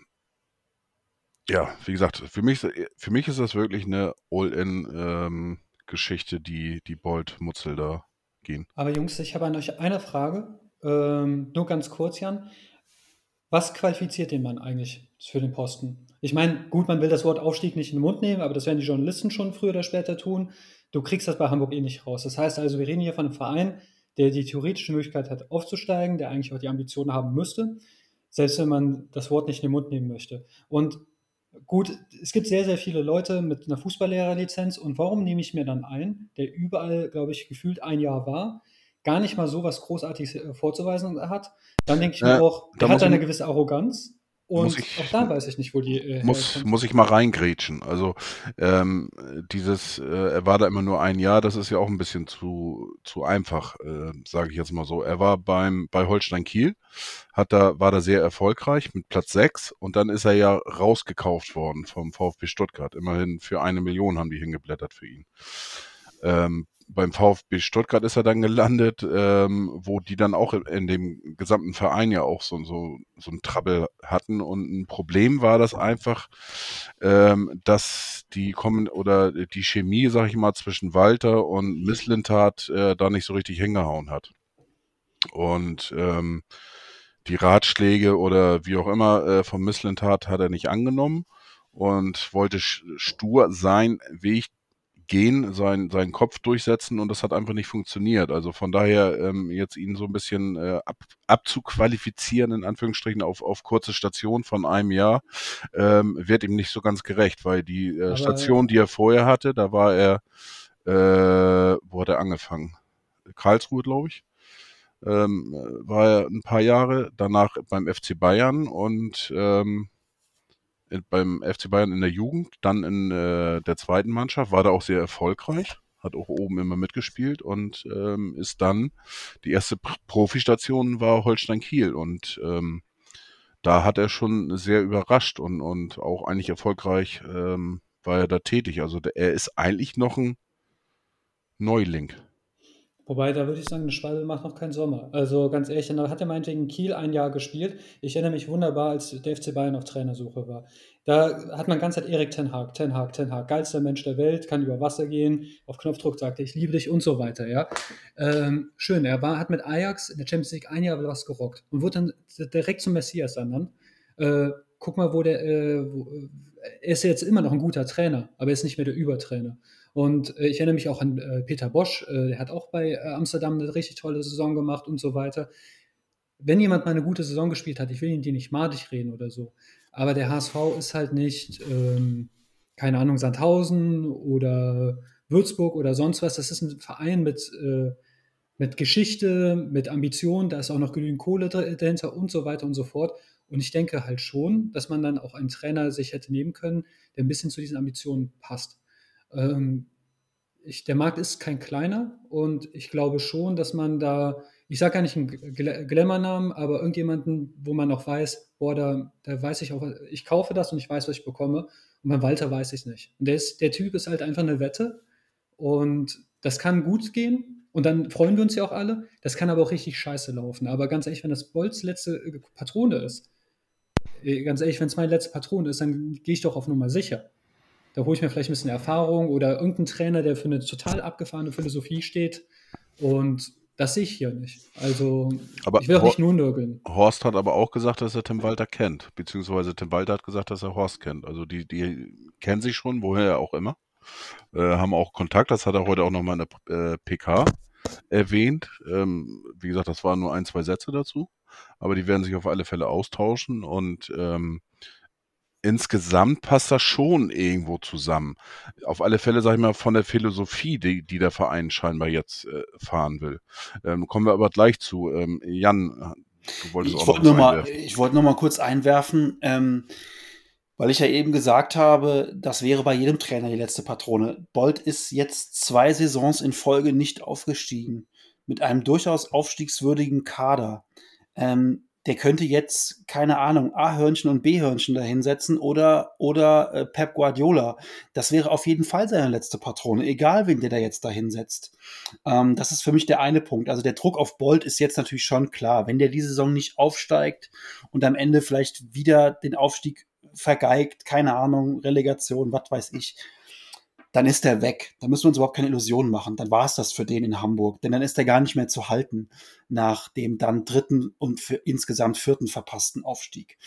ja, wie gesagt, für mich, für mich ist das wirklich eine All-In-Geschichte, ähm, die, die Bolt-Mutzel da gehen. Aber Jungs, ich habe an euch eine Frage. Ähm, nur ganz kurz, Jan. Was qualifiziert den Mann eigentlich für den Posten? Ich meine, gut, man will das Wort Aufstieg nicht in den Mund nehmen, aber das werden die Journalisten schon früher oder später tun. Du kriegst das bei Hamburg eh nicht raus. Das heißt also, wir reden hier von einem Verein, der die theoretische Möglichkeit hat, aufzusteigen, der eigentlich auch die Ambitionen haben müsste, selbst wenn man das Wort nicht in den Mund nehmen möchte. Und gut, es gibt sehr, sehr viele Leute mit einer Fußballlehrerlizenz und warum nehme ich mir dann ein, der überall, glaube ich, gefühlt ein Jahr war, gar nicht mal so was Großartiges äh, vorzuweisen hat, dann denke ich mir auch, der hat eine gewisse Arroganz und ich, auch da weiß ich nicht, wo die. Äh, muss, muss ich mal reingrätschen. Also ähm, dieses, äh, er war da immer nur ein Jahr, das ist ja auch ein bisschen zu, zu einfach, äh, sage ich jetzt mal so. Er war beim bei Holstein Kiel, hat da, war da sehr erfolgreich mit Platz 6 und dann ist er ja rausgekauft worden vom VfB Stuttgart. Immerhin für eine Million haben die hingeblättert für ihn. Ähm, beim VfB Stuttgart ist er dann gelandet, ähm, wo die dann auch in dem gesamten Verein ja auch so, so, so ein Trouble hatten. Und ein Problem war das einfach, ähm, dass die kommen oder die Chemie, sag ich mal, zwischen Walter und Misslintat äh, da nicht so richtig hingehauen hat. Und ähm, die Ratschläge oder wie auch immer äh, vom Misslintat hat er nicht angenommen und wollte stur sein Weg gehen, sein, seinen Kopf durchsetzen und das hat einfach nicht funktioniert. Also von daher ähm, jetzt ihn so ein bisschen äh, ab, abzuqualifizieren, in Anführungsstrichen, auf, auf kurze Station von einem Jahr, ähm, wird ihm nicht so ganz gerecht, weil die äh, Station, die er vorher hatte, da war er, äh, wo hat er angefangen? Karlsruhe, glaube ich. Ähm, war er ein paar Jahre, danach beim FC Bayern und ähm, beim FC Bayern in der Jugend, dann in äh, der zweiten Mannschaft, war da auch sehr erfolgreich, hat auch oben immer mitgespielt und ähm, ist dann, die erste Profistation war Holstein Kiel und ähm, da hat er schon sehr überrascht und, und auch eigentlich erfolgreich ähm, war er da tätig. Also der, er ist eigentlich noch ein Neuling. Wobei, da würde ich sagen, eine Schwalbe macht noch keinen Sommer. Also ganz ehrlich, dann hat er meinetwegen Kiel ein Jahr gespielt. Ich erinnere mich wunderbar, als der FC Bayern auf Trainersuche war. Da hat man ganz Zeit Erik Ten Hag, Ten Hag, Ten Hag, geilster Mensch der Welt, kann über Wasser gehen, auf Knopfdruck sagte ich liebe dich und so weiter, ja. Ähm, schön, er war, hat mit Ajax in der Champions League ein Jahr was gerockt und wurde dann direkt zum Messias dann. Äh, guck mal, wo der, äh, wo, er ist jetzt immer noch ein guter Trainer, aber er ist nicht mehr der Übertrainer. Und äh, ich erinnere mich auch an äh, Peter Bosch, äh, der hat auch bei äh, Amsterdam eine richtig tolle Saison gemacht und so weiter. Wenn jemand mal eine gute Saison gespielt hat, ich will ihn die nicht madig reden oder so, aber der HSV ist halt nicht, ähm, keine Ahnung, Sandhausen oder Würzburg oder sonst was. Das ist ein Verein mit, äh, mit Geschichte, mit Ambition, da ist auch noch genügend Kohle dahinter und so weiter und so fort. Und ich denke halt schon, dass man dann auch einen Trainer sich hätte nehmen können, der ein bisschen zu diesen Ambitionen passt. Ähm, ich, der Markt ist kein kleiner und ich glaube schon, dass man da, ich sage gar nicht einen Glamour-Namen, aber irgendjemanden, wo man auch weiß, boah, da, da weiß ich auch, ich kaufe das und ich weiß, was ich bekomme. Und beim Walter weiß ich es nicht. Und der, ist, der Typ ist halt einfach eine Wette und das kann gut gehen und dann freuen wir uns ja auch alle. Das kann aber auch richtig scheiße laufen. Aber ganz ehrlich, wenn das Bolz letzte Patrone ist, äh, ganz ehrlich, wenn es meine letzte Patrone ist, dann gehe ich doch auf Nummer sicher. Da hole ich mir vielleicht ein bisschen Erfahrung oder irgendeinen Trainer, der für eine total abgefahrene Philosophie steht. Und das sehe ich hier nicht. Also, aber ich will auch nicht nur nörgeln. Horst hat aber auch gesagt, dass er Tim Walter kennt. Beziehungsweise Tim Walter hat gesagt, dass er Horst kennt. Also, die, die kennen sich schon, woher auch immer. Äh, haben auch Kontakt. Das hat er heute auch nochmal in der äh, PK erwähnt. Ähm, wie gesagt, das waren nur ein, zwei Sätze dazu. Aber die werden sich auf alle Fälle austauschen und ähm, insgesamt passt das schon irgendwo zusammen. Auf alle Fälle, sage ich mal, von der Philosophie, die, die der Verein scheinbar jetzt äh, fahren will. Ähm, kommen wir aber gleich zu. Ähm, Jan, du wolltest ich auch wollte noch mal, Ich wollte noch mal kurz einwerfen, ähm, weil ich ja eben gesagt habe, das wäre bei jedem Trainer die letzte Patrone. Bolt ist jetzt zwei Saisons in Folge nicht aufgestiegen, mit einem durchaus aufstiegswürdigen Kader. Ähm, der könnte jetzt, keine Ahnung, A-Hörnchen und B-Hörnchen dahinsetzen oder, oder äh, Pep Guardiola. Das wäre auf jeden Fall seine letzte Patrone, egal wen der da jetzt dahinsetzt. Ähm, das ist für mich der eine Punkt. Also der Druck auf Bolt ist jetzt natürlich schon klar. Wenn der diese Saison nicht aufsteigt und am Ende vielleicht wieder den Aufstieg vergeigt, keine Ahnung, Relegation, was weiß ich, dann ist er weg. Da müssen wir uns überhaupt keine Illusionen machen. Dann war es das für den in Hamburg. Denn dann ist er gar nicht mehr zu halten nach dem dann dritten und für insgesamt vierten verpassten Aufstieg.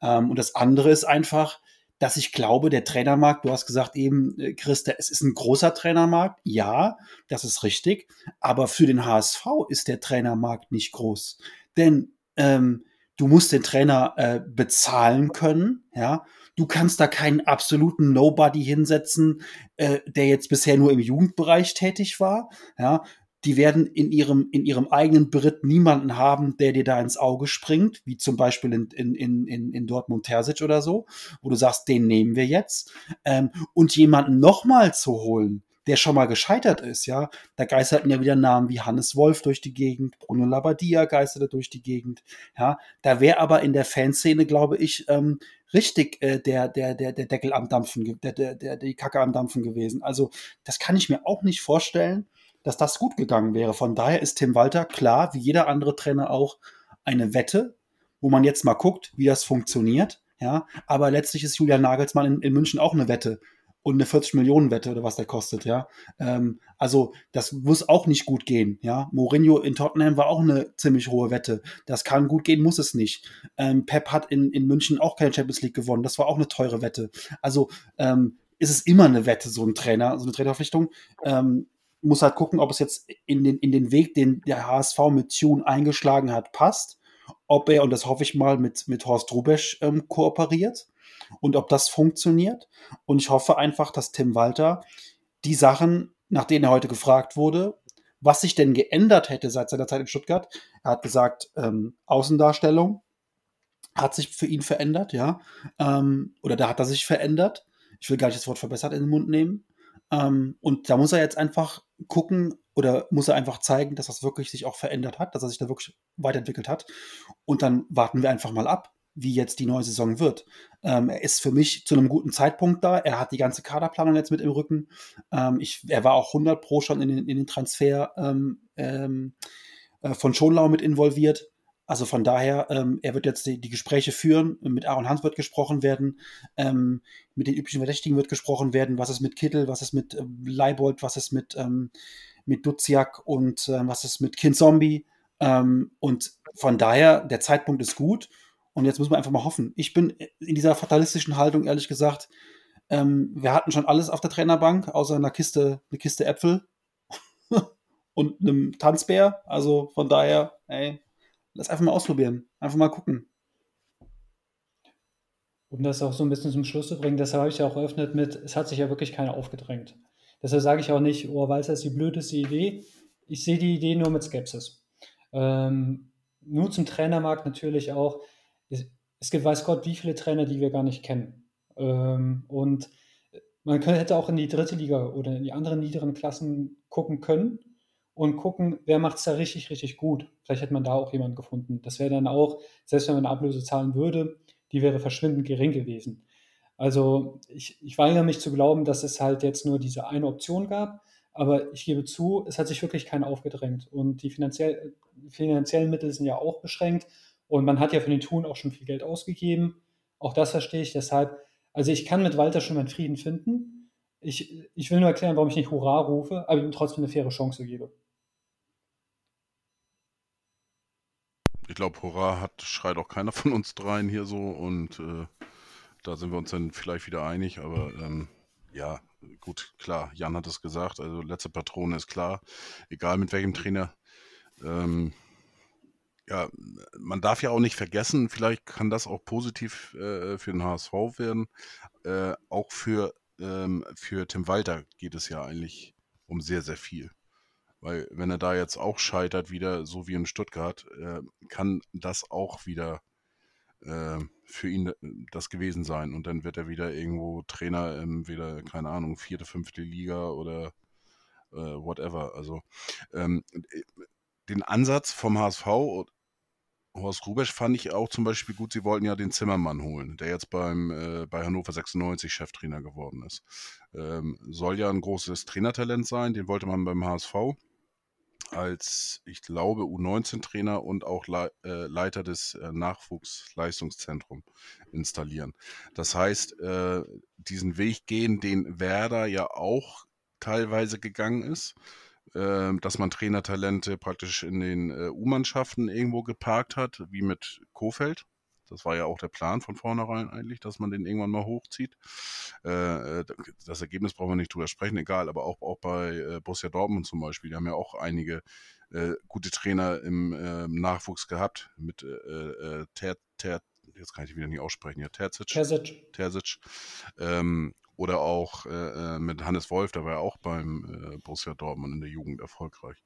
Ähm, und das andere ist einfach, dass ich glaube, der Trainermarkt, du hast gesagt eben, äh, Christa, es ist ein großer Trainermarkt. Ja, das ist richtig. Aber für den HSV ist der Trainermarkt nicht groß. Denn ähm, du musst den Trainer äh, bezahlen können, ja. Du kannst da keinen absoluten Nobody hinsetzen, äh, der jetzt bisher nur im Jugendbereich tätig war. Ja, die werden in ihrem, in ihrem eigenen Beritt niemanden haben, der dir da ins Auge springt, wie zum Beispiel in, in, in, in Dortmund Terzic oder so, wo du sagst, den nehmen wir jetzt. Ähm, und jemanden nochmal zu holen, der schon mal gescheitert ist, ja. Da geisterten ja wieder Namen wie Hannes Wolf durch die Gegend, Bruno Labbadia geisterte durch die Gegend, ja. Da wäre aber in der Fanszene, glaube ich, ähm, richtig äh, der, der, der, der Deckel am Dampfen, der, der, der, die Kacke am Dampfen gewesen. Also, das kann ich mir auch nicht vorstellen, dass das gut gegangen wäre. Von daher ist Tim Walter klar, wie jeder andere Trainer auch, eine Wette, wo man jetzt mal guckt, wie das funktioniert. Ja, aber letztlich ist Julian Nagelsmann in, in München auch eine Wette und eine 40 Millionen Wette oder was der kostet, ja. Ähm, also das muss auch nicht gut gehen, ja. Mourinho in Tottenham war auch eine ziemlich hohe Wette. Das kann gut gehen, muss es nicht. Ähm, Pep hat in, in München auch keine Champions League gewonnen. Das war auch eine teure Wette. Also ähm, ist es immer eine Wette, so ein Trainer, so eine Trainerverpflichtung. Ähm, muss halt gucken, ob es jetzt in den, in den Weg, den der HSV mit Tune eingeschlagen hat, passt. Ob er, und das hoffe ich mal, mit, mit Horst Rubesch ähm, kooperiert und ob das funktioniert. Und ich hoffe einfach, dass Tim Walter die Sachen, nach denen er heute gefragt wurde, was sich denn geändert hätte seit seiner Zeit in Stuttgart. Er hat gesagt, ähm, Außendarstellung hat sich für ihn verändert, ja. Ähm, oder da hat er sich verändert. Ich will gar nicht das Wort verbessert in den Mund nehmen. Ähm, und da muss er jetzt einfach gucken oder muss er einfach zeigen, dass das wirklich sich auch verändert hat, dass er sich da wirklich weiterentwickelt hat. Und dann warten wir einfach mal ab wie jetzt die neue Saison wird. Ähm, er ist für mich zu einem guten Zeitpunkt da. Er hat die ganze Kaderplanung jetzt mit im Rücken. Ähm, ich, er war auch 100 Pro schon in den, in den Transfer ähm, ähm, äh, von Schonlau mit involviert. Also von daher, ähm, er wird jetzt die, die, Gespräche führen. Mit Aaron Hans wird gesprochen werden. Ähm, mit den üblichen Verdächtigen wird gesprochen werden. Was ist mit Kittel? Was ist mit äh, Leibold? Was ist mit, mit Duziak? Und äh, was ist mit Kind Zombie? und von daher, der Zeitpunkt ist gut. Und jetzt müssen wir einfach mal hoffen. Ich bin in dieser fatalistischen Haltung, ehrlich gesagt, ähm, wir hatten schon alles auf der Trainerbank, außer einer Kiste, eine Kiste Äpfel (laughs) und einem Tanzbär. Also von daher, ey, lass einfach mal ausprobieren. Einfach mal gucken. Um das auch so ein bisschen zum Schluss zu bringen, deshalb habe ich ja auch eröffnet mit, es hat sich ja wirklich keiner aufgedrängt. Deshalb sage ich auch nicht, oh, es ist die blödeste Idee. Ich sehe die Idee nur mit Skepsis. Ähm, nur zum Trainermarkt natürlich auch. Es, gibt, weiß Gott, wie viele Trainer, die wir gar nicht kennen. Ähm, und man könnte, hätte auch in die dritte Liga oder in die anderen niederen Klassen gucken können und gucken, wer macht es da richtig, richtig gut. Vielleicht hätte man da auch jemanden gefunden. Das wäre dann auch, selbst wenn man eine Ablöse zahlen würde, die wäre verschwindend gering gewesen. Also ich, ich weigere mich zu glauben, dass es halt jetzt nur diese eine Option gab, aber ich gebe zu, es hat sich wirklich keiner aufgedrängt und die finanziell, finanziellen Mittel sind ja auch beschränkt und man hat ja für den Tun auch schon viel Geld ausgegeben. Auch das verstehe ich deshalb. Also ich kann mit Walter schon meinen Frieden finden. Ich, ich will nur erklären, warum ich nicht Hurra rufe, aber ihm trotzdem eine faire Chance gebe. Ich glaube, Hurra hat, schreit auch keiner von uns dreien hier so und äh, da sind wir uns dann vielleicht wieder einig, aber ähm, ja, gut, klar, Jan hat es gesagt, also letzte Patrone ist klar, egal mit welchem Trainer. Ähm, ja, man darf ja auch nicht vergessen, vielleicht kann das auch positiv äh, für den HSV werden. Äh, auch für, ähm, für Tim Walter geht es ja eigentlich um sehr, sehr viel. Weil wenn er da jetzt auch scheitert wieder, so wie in Stuttgart, äh, kann das auch wieder äh, für ihn äh, das gewesen sein. Und dann wird er wieder irgendwo Trainer im wieder, keine Ahnung, vierte, fünfte Liga oder äh, whatever. Also ähm, äh, den Ansatz vom HSV, Horst Rubesch fand ich auch zum Beispiel gut, sie wollten ja den Zimmermann holen, der jetzt beim, äh, bei Hannover 96 Cheftrainer geworden ist. Ähm, soll ja ein großes Trainertalent sein, den wollte man beim HSV als, ich glaube, U19-Trainer und auch Le äh, Leiter des äh, Nachwuchsleistungszentrums installieren. Das heißt, äh, diesen Weg gehen, den Werder ja auch teilweise gegangen ist, dass man Trainertalente praktisch in den äh, U-Mannschaften irgendwo geparkt hat, wie mit Kofeld. Das war ja auch der Plan von vornherein eigentlich, dass man den irgendwann mal hochzieht. Äh, äh das Ergebnis brauchen wir nicht drüber sprechen, egal, aber auch, auch bei Borussia Dortmund zum Beispiel, die haben ja auch einige gute Trainer im äh, Nachwuchs gehabt, mit äh, Ter, Ter, jetzt kann ich wieder nicht aussprechen, ja, Terzic. Terzic. Terzic. Ähm, oder auch äh, äh, mit Hannes Wolf, der war ja auch beim äh, Borussia Dortmund in der Jugend erfolgreich.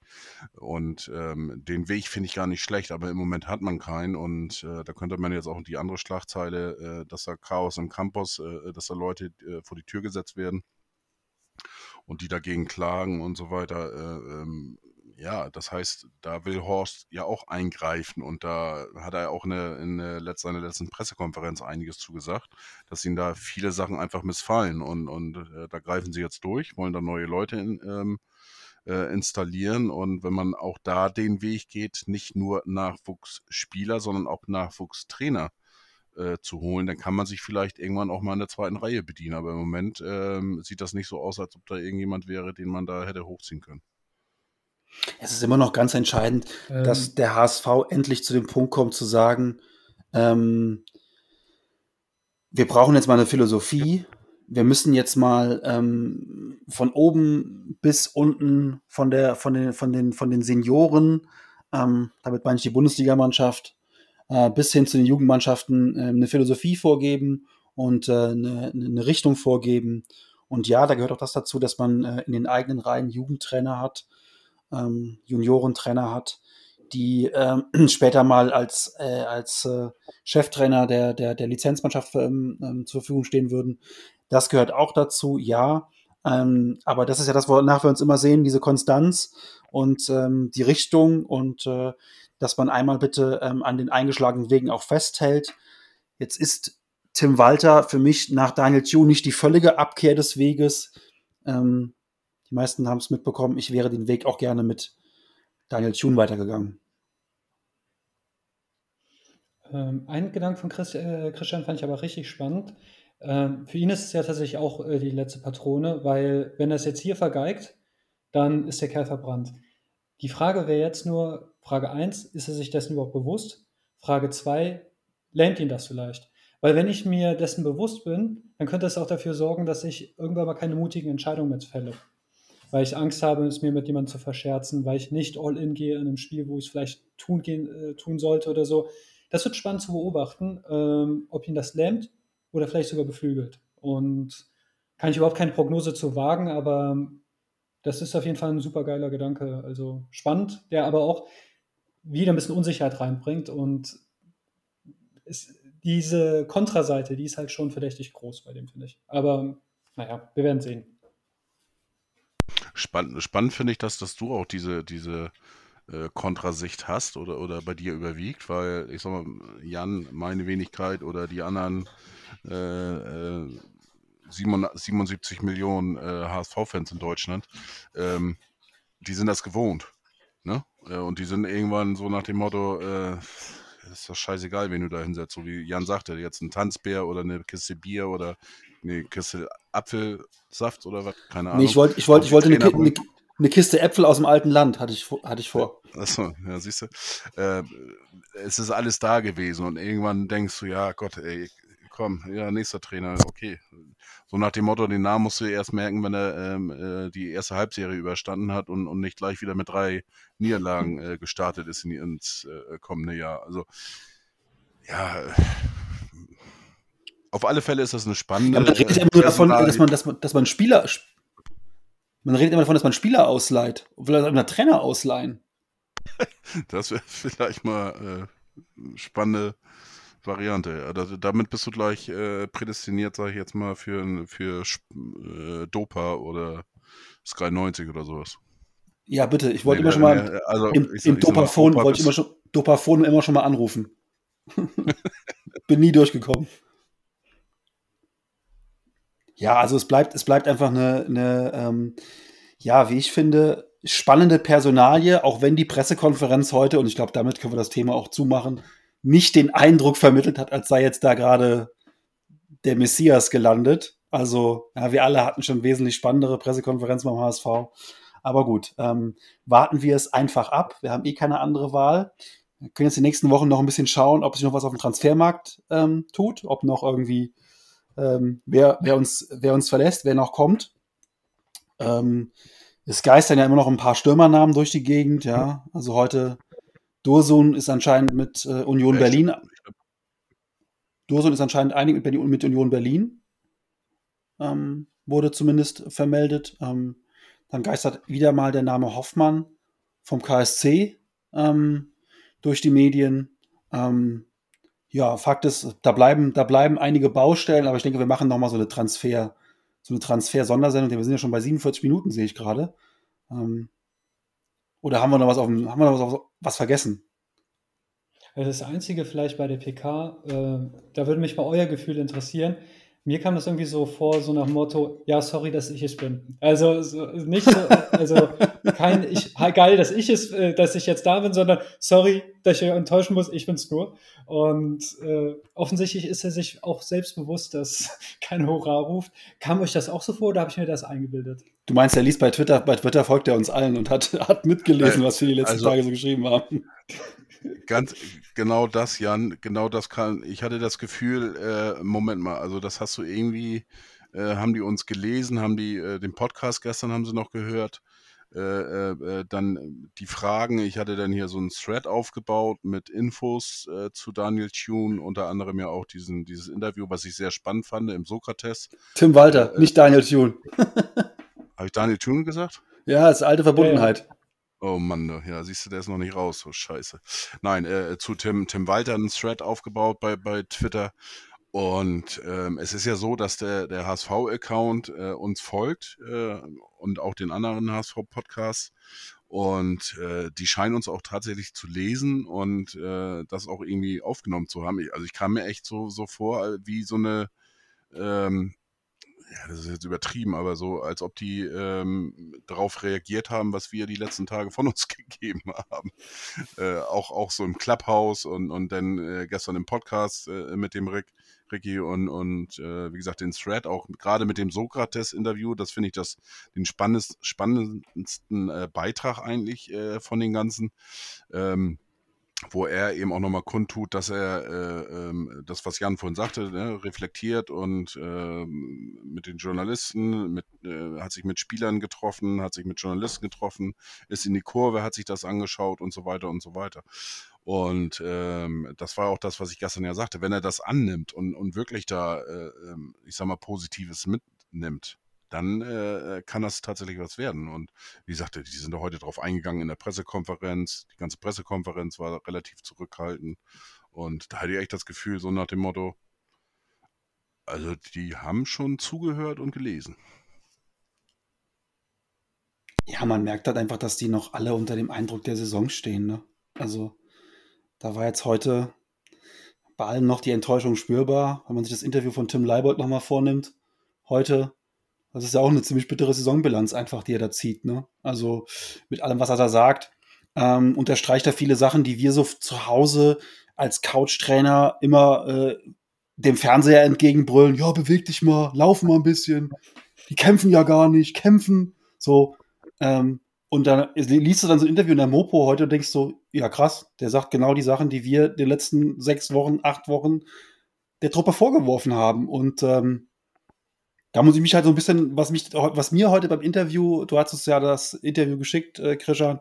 Und ähm, den Weg finde ich gar nicht schlecht, aber im Moment hat man keinen. Und äh, da könnte man jetzt auch die andere Schlagzeile, äh, dass da Chaos im Campus, äh, dass da Leute äh, vor die Tür gesetzt werden und die dagegen klagen und so weiter. Äh, ähm, ja, das heißt, da will Horst ja auch eingreifen und da hat er auch eine, in der seiner letzten Pressekonferenz einiges zugesagt, dass ihnen da viele Sachen einfach missfallen und, und äh, da greifen sie jetzt durch, wollen da neue Leute in, ähm, äh, installieren und wenn man auch da den Weg geht, nicht nur Nachwuchsspieler, sondern auch Nachwuchstrainer äh, zu holen, dann kann man sich vielleicht irgendwann auch mal in der zweiten Reihe bedienen. Aber im Moment ähm, sieht das nicht so aus, als ob da irgendjemand wäre, den man da hätte hochziehen können. Es ist immer noch ganz entscheidend, ähm. dass der HSV endlich zu dem Punkt kommt, zu sagen, ähm, wir brauchen jetzt mal eine Philosophie. Wir müssen jetzt mal ähm, von oben bis unten von der von den von den von den Senioren, ähm, damit meine ich die Bundesligamannschaft, äh, bis hin zu den Jugendmannschaften äh, eine Philosophie vorgeben und äh, eine, eine, Richtung vorgeben. Und ja, da gehört auch das dazu, dass man äh, in den eigenen Reihen Jugendtrainer hat, ähm, Juniorentrainer hat, die ähm, (clears throat) später mal als, äh, als äh, Cheftrainer der, der, der Lizenzmannschaft ähm, ähm, zur Verfügung stehen würden. Das gehört auch dazu, ja. Ähm, aber das ist ja das, wonach wir uns immer sehen, diese Konstanz und ähm, die Richtung und äh, dass man einmal bitte an den eingeschlagenen Wegen auch festhält. Jetzt ist Tim Walter für mich nach Daniel Thune nicht die völlige Abkehr des Weges. Ähm, die meisten haben es mitbekommen. Ich wäre den Weg auch gerne mit Daniel Thune weitergegangen. Ähm, ein Gedanke von Christ, äh, Christian fand ich aber richtig spannend. Ähm, für ihn ist es ja tatsächlich auch äh, die letzte Patrone, weil wenn er es jetzt hier vergeigt, dann ist der Kerl verbrannt. Die Frage wäre jetzt nur, Frage 1, ist er sich dessen überhaupt bewusst? Frage 2, lähmt ihn das vielleicht. Weil wenn ich mir dessen bewusst bin, dann könnte es auch dafür sorgen, dass ich irgendwann mal keine mutigen Entscheidungen mehr fälle. Weil ich Angst habe, es mir mit jemandem zu verscherzen, weil ich nicht all in gehe in einem Spiel, wo ich es vielleicht tun, gehen, äh, tun sollte oder so. Das wird spannend zu beobachten, ähm, ob ihn das lähmt oder vielleicht sogar beflügelt. Und kann ich überhaupt keine Prognose zu wagen, aber das ist auf jeden Fall ein super geiler Gedanke. Also spannend, der aber auch wieder ein bisschen Unsicherheit reinbringt und ist, diese Kontraseite, die ist halt schon verdächtig groß bei dem, finde ich. Aber naja, wir werden sehen. Spannend, spannend finde ich, dass, dass du auch diese, diese äh, Kontrasicht hast oder, oder bei dir überwiegt, weil ich sag mal, Jan, meine Wenigkeit oder die anderen äh, äh, 77 Millionen äh, HSV-Fans in Deutschland, ähm, die sind das gewohnt. Ne? Äh, und die sind irgendwann so nach dem Motto, äh, ist doch scheißegal, wen du da hinsetzt. So wie Jan sagte, jetzt ein Tanzbär oder eine Kiste Bier oder eine Kiste Apfelsaft oder was, keine Ahnung. Nee, ich, wollt, ich, wollt, ich wollte eine, eine, eine, Kiste Äpfel aus dem alten Land, hatte ich, hatte ich vor. Achso, ja, siehst du. Äh, es ist alles da gewesen und irgendwann denkst du, ja Gott, ey, komm, ja, nächster Trainer, okay. So nach dem Motto, den Namen musst du erst merken, wenn er ähm, äh, die erste Halbserie überstanden hat und, und nicht gleich wieder mit drei Niederlagen äh, gestartet ist in, ins äh, kommende Jahr. Also, ja, auf alle Fälle ist das eine spannende. Ja, man redet immer nur davon, dass man, dass man, dass man Spieler. Man redet immer davon, dass man Spieler ausleiht. Vielleicht einen Trainer ausleihen. (laughs) das wäre vielleicht mal äh, spannende Variante. Also damit bist du gleich äh, prädestiniert, sage ich jetzt mal, für, für äh, Dopa oder Sky 90 oder sowas. Ja, bitte. Ich wollte nee, immer schon mal nee, also, im, im Dopaphon wollte ich immer schon Dopaphon immer schon mal anrufen. (laughs) Bin nie durchgekommen. Ja, also es bleibt, es bleibt einfach eine, eine ähm, ja, wie ich finde, spannende Personalie, auch wenn die Pressekonferenz heute, und ich glaube, damit können wir das Thema auch zumachen, nicht den Eindruck vermittelt hat, als sei jetzt da gerade der Messias gelandet. Also, ja, wir alle hatten schon wesentlich spannendere Pressekonferenzen beim HSV. Aber gut, ähm, warten wir es einfach ab. Wir haben eh keine andere Wahl. Wir können jetzt die nächsten Wochen noch ein bisschen schauen, ob sich noch was auf dem Transfermarkt ähm, tut, ob noch irgendwie ähm, wer, wer, uns, wer uns verlässt, wer noch kommt. Ähm, es geistern ja immer noch ein paar Stürmernamen durch die Gegend, ja. Also heute Dursun ist anscheinend mit äh, Union Berlin. Dursun ist anscheinend einig mit, mit Union Berlin. Ähm, wurde zumindest vermeldet. Ähm, dann geistert wieder mal der Name Hoffmann vom KSC ähm, durch die Medien. Ähm, ja, Fakt ist, da bleiben, da bleiben einige Baustellen, aber ich denke, wir machen nochmal so eine Transfer, so eine Transfer-Sondersendung. Wir sind ja schon bei 47 Minuten, sehe ich gerade. Ähm, oder haben wir noch was auf haben wir noch was, was vergessen? Das Einzige vielleicht bei der PK, äh, da würde mich mal euer Gefühl interessieren. Mir kam das irgendwie so vor, so nach dem Motto, ja, sorry, dass ich es bin. Also so, nicht so, also kein ich, geil, dass ich es, äh, dass ich jetzt da bin, sondern sorry, dass ich euch enttäuschen muss, ich bin's nur. Und äh, offensichtlich ist er sich auch selbst bewusst, dass (laughs) kein Hurra ruft. Kam euch das auch so vor oder habe ich mir das eingebildet? Du meinst, er liest bei Twitter, bei Twitter folgt er uns allen und hat, hat mitgelesen, was wir die letzten also, Tage so geschrieben haben. Ganz genau das, Jan, genau das kann. Ich hatte das Gefühl, äh, Moment mal, also das hast du irgendwie, äh, haben die uns gelesen, haben die äh, den Podcast gestern haben sie noch gehört. Äh, äh, äh, dann die Fragen, ich hatte dann hier so einen Thread aufgebaut mit Infos zu Daniel Thune, unter anderem ja auch diesen, dieses Interview, was ich sehr spannend fand im Sokrates. Tim Walter, nicht Daniel Thune. Habe ich Daniel Thune gesagt? Ja, das ist alte Verbundenheit. Oh Mann, ja, siehst du, der ist noch nicht raus, so scheiße. Nein, äh, zu Tim, Tim Walter einen Thread aufgebaut bei, bei Twitter. Und ähm, es ist ja so, dass der, der HSV-Account äh, uns folgt äh, und auch den anderen HSV-Podcasts. Und äh, die scheinen uns auch tatsächlich zu lesen und äh, das auch irgendwie aufgenommen zu haben. Also ich kam mir echt so, so vor, äh, wie so eine, ähm, ja, das ist jetzt übertrieben, aber so, als ob die ähm, darauf reagiert haben, was wir die letzten Tage von (laughs) uns gegeben haben. Äh, auch, auch so im Clubhouse und, und dann äh, gestern im Podcast äh, mit dem Rick. Ricky und, und äh, wie gesagt den Thread, auch gerade mit dem Sokrates-Interview, das finde ich das den spannendsten, spannendsten äh, Beitrag eigentlich äh, von den ganzen. Ähm, wo er eben auch nochmal kundtut, dass er äh, ähm, das, was Jan vorhin sagte, ne, reflektiert und äh, mit den Journalisten, mit, äh, hat sich mit Spielern getroffen, hat sich mit Journalisten getroffen, ist in die Kurve, hat sich das angeschaut und so weiter und so weiter. Und ähm, das war auch das, was ich gestern ja sagte. Wenn er das annimmt und, und wirklich da, äh, ähm, ich sag mal, Positives mitnimmt, dann äh, kann das tatsächlich was werden. Und wie gesagt, die sind da heute drauf eingegangen in der Pressekonferenz. Die ganze Pressekonferenz war relativ zurückhaltend. Und da hatte ich echt das Gefühl, so nach dem Motto, also die haben schon zugehört und gelesen. Ja, man merkt halt einfach, dass die noch alle unter dem Eindruck der Saison stehen. Ne? Also da war jetzt heute bei allen noch die Enttäuschung spürbar, wenn man sich das Interview von Tim Leibold nochmal vornimmt. Heute das ist ja auch eine ziemlich bittere Saisonbilanz einfach, die er da zieht. Ne? Also mit allem, was er da sagt, ähm, unterstreicht er viele Sachen, die wir so zu Hause als Couch-Trainer immer äh, dem Fernseher entgegenbrüllen. Ja, beweg dich mal, lauf mal ein bisschen. Die kämpfen ja gar nicht, kämpfen. So. Ähm, und dann liest du dann so ein Interview in der Mopo heute und denkst so, ja krass, der sagt genau die Sachen, die wir den letzten sechs Wochen, acht Wochen der Truppe vorgeworfen haben. Und ähm, da muss ich mich halt so ein bisschen, was mich, was mir heute beim Interview, du hattest ja das Interview geschickt, äh, Krishan,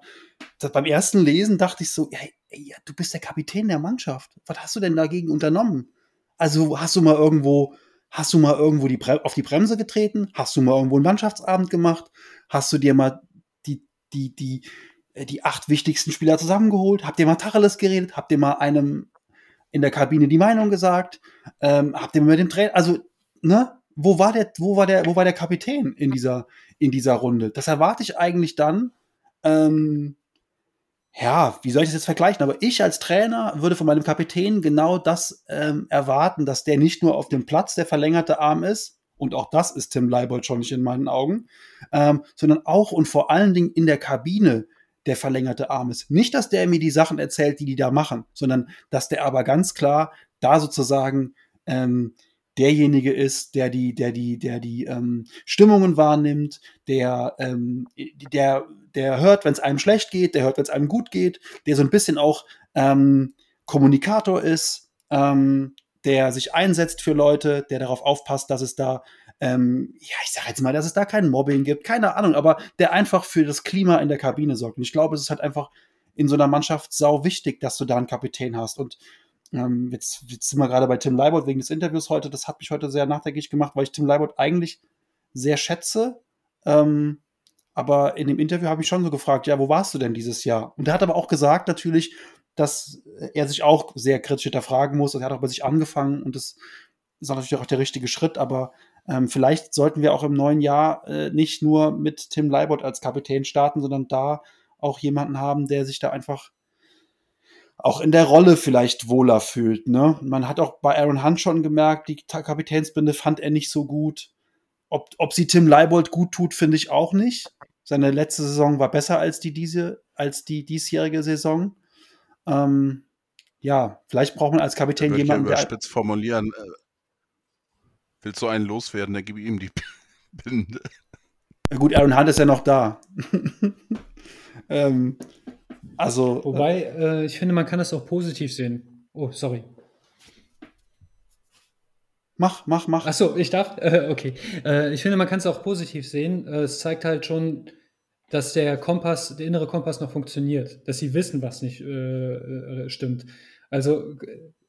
beim ersten Lesen dachte ich so, hey, ey, du bist der Kapitän der Mannschaft. Was hast du denn dagegen unternommen? Also hast du mal irgendwo, hast du mal irgendwo die auf die Bremse getreten? Hast du mal irgendwo einen Mannschaftsabend gemacht? Hast du dir mal die, die, die, äh, die acht wichtigsten Spieler zusammengeholt? Habt ihr mal Tacheles geredet? Habt ihr mal einem in der Kabine die Meinung gesagt? Ähm, habt ihr mal mit dem Trainer, also, ne? Wo war der, wo war der, wo war der Kapitän in dieser, in dieser Runde? Das erwarte ich eigentlich dann. Ähm, ja, wie soll ich das jetzt vergleichen? Aber ich als Trainer würde von meinem Kapitän genau das ähm, erwarten, dass der nicht nur auf dem Platz der verlängerte Arm ist, und auch das ist Tim Leibold schon nicht in meinen Augen, ähm, sondern auch und vor allen Dingen in der Kabine der verlängerte Arm ist. Nicht, dass der mir die Sachen erzählt, die die da machen, sondern dass der aber ganz klar da sozusagen ähm, derjenige ist, der die, der die, der die ähm, Stimmungen wahrnimmt, der, ähm, der, der hört, wenn es einem schlecht geht, der hört, wenn es einem gut geht, der so ein bisschen auch ähm, Kommunikator ist, ähm, der sich einsetzt für Leute, der darauf aufpasst, dass es da, ähm, ja, ich sag jetzt mal, dass es da kein Mobbing gibt, keine Ahnung, aber der einfach für das Klima in der Kabine sorgt. Und ich glaube, es ist halt einfach in so einer Mannschaft sau wichtig, dass du da einen Kapitän hast. Und ähm, jetzt, jetzt sind wir gerade bei Tim Leibold wegen des Interviews heute. Das hat mich heute sehr nachdenklich gemacht, weil ich Tim Leibold eigentlich sehr schätze. Ähm, aber in dem Interview habe ich schon so gefragt, ja, wo warst du denn dieses Jahr? Und er hat aber auch gesagt natürlich, dass er sich auch sehr kritisch hinterfragen muss. Also er hat auch bei sich angefangen und das ist natürlich auch der richtige Schritt. Aber ähm, vielleicht sollten wir auch im neuen Jahr äh, nicht nur mit Tim Leibold als Kapitän starten, sondern da auch jemanden haben, der sich da einfach auch in der Rolle vielleicht wohler fühlt. Ne? Man hat auch bei Aaron Hunt schon gemerkt, die Kapitänsbinde fand er nicht so gut. Ob, ob sie Tim Leibold gut tut, finde ich auch nicht. Seine letzte Saison war besser als die diese, als die diesjährige Saison. Ähm, ja, vielleicht braucht man als Kapitän jemanden, der spitz formulieren. Äh, willst du einen loswerden, dann gib ihm die (laughs) Binde. Gut, Aaron Hunt ist ja noch da. (laughs) ähm, also. Wobei, äh, ich finde, man kann das auch positiv sehen. Oh, sorry. Mach, mach, mach. Achso, ich darf? (laughs) Äh, okay. Äh, ich finde, man kann es auch positiv sehen. Äh, es zeigt halt schon, dass der Kompass, der innere Kompass noch funktioniert. Dass sie wissen, was nicht äh, äh, stimmt. Also,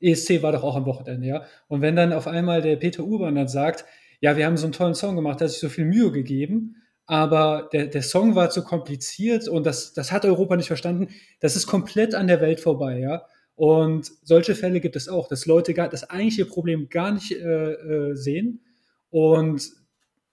ESC war doch auch am Wochenende, ja. Und wenn dann auf einmal der Peter Urban dann sagt, ja, wir haben so einen tollen Song gemacht, da hat sich so viel Mühe gegeben, aber der, der Song war zu kompliziert und das, das hat Europa nicht verstanden. Das ist komplett an der Welt vorbei, ja. Und solche Fälle gibt es auch, dass Leute gar, das eigentliche Problem gar nicht äh, äh, sehen und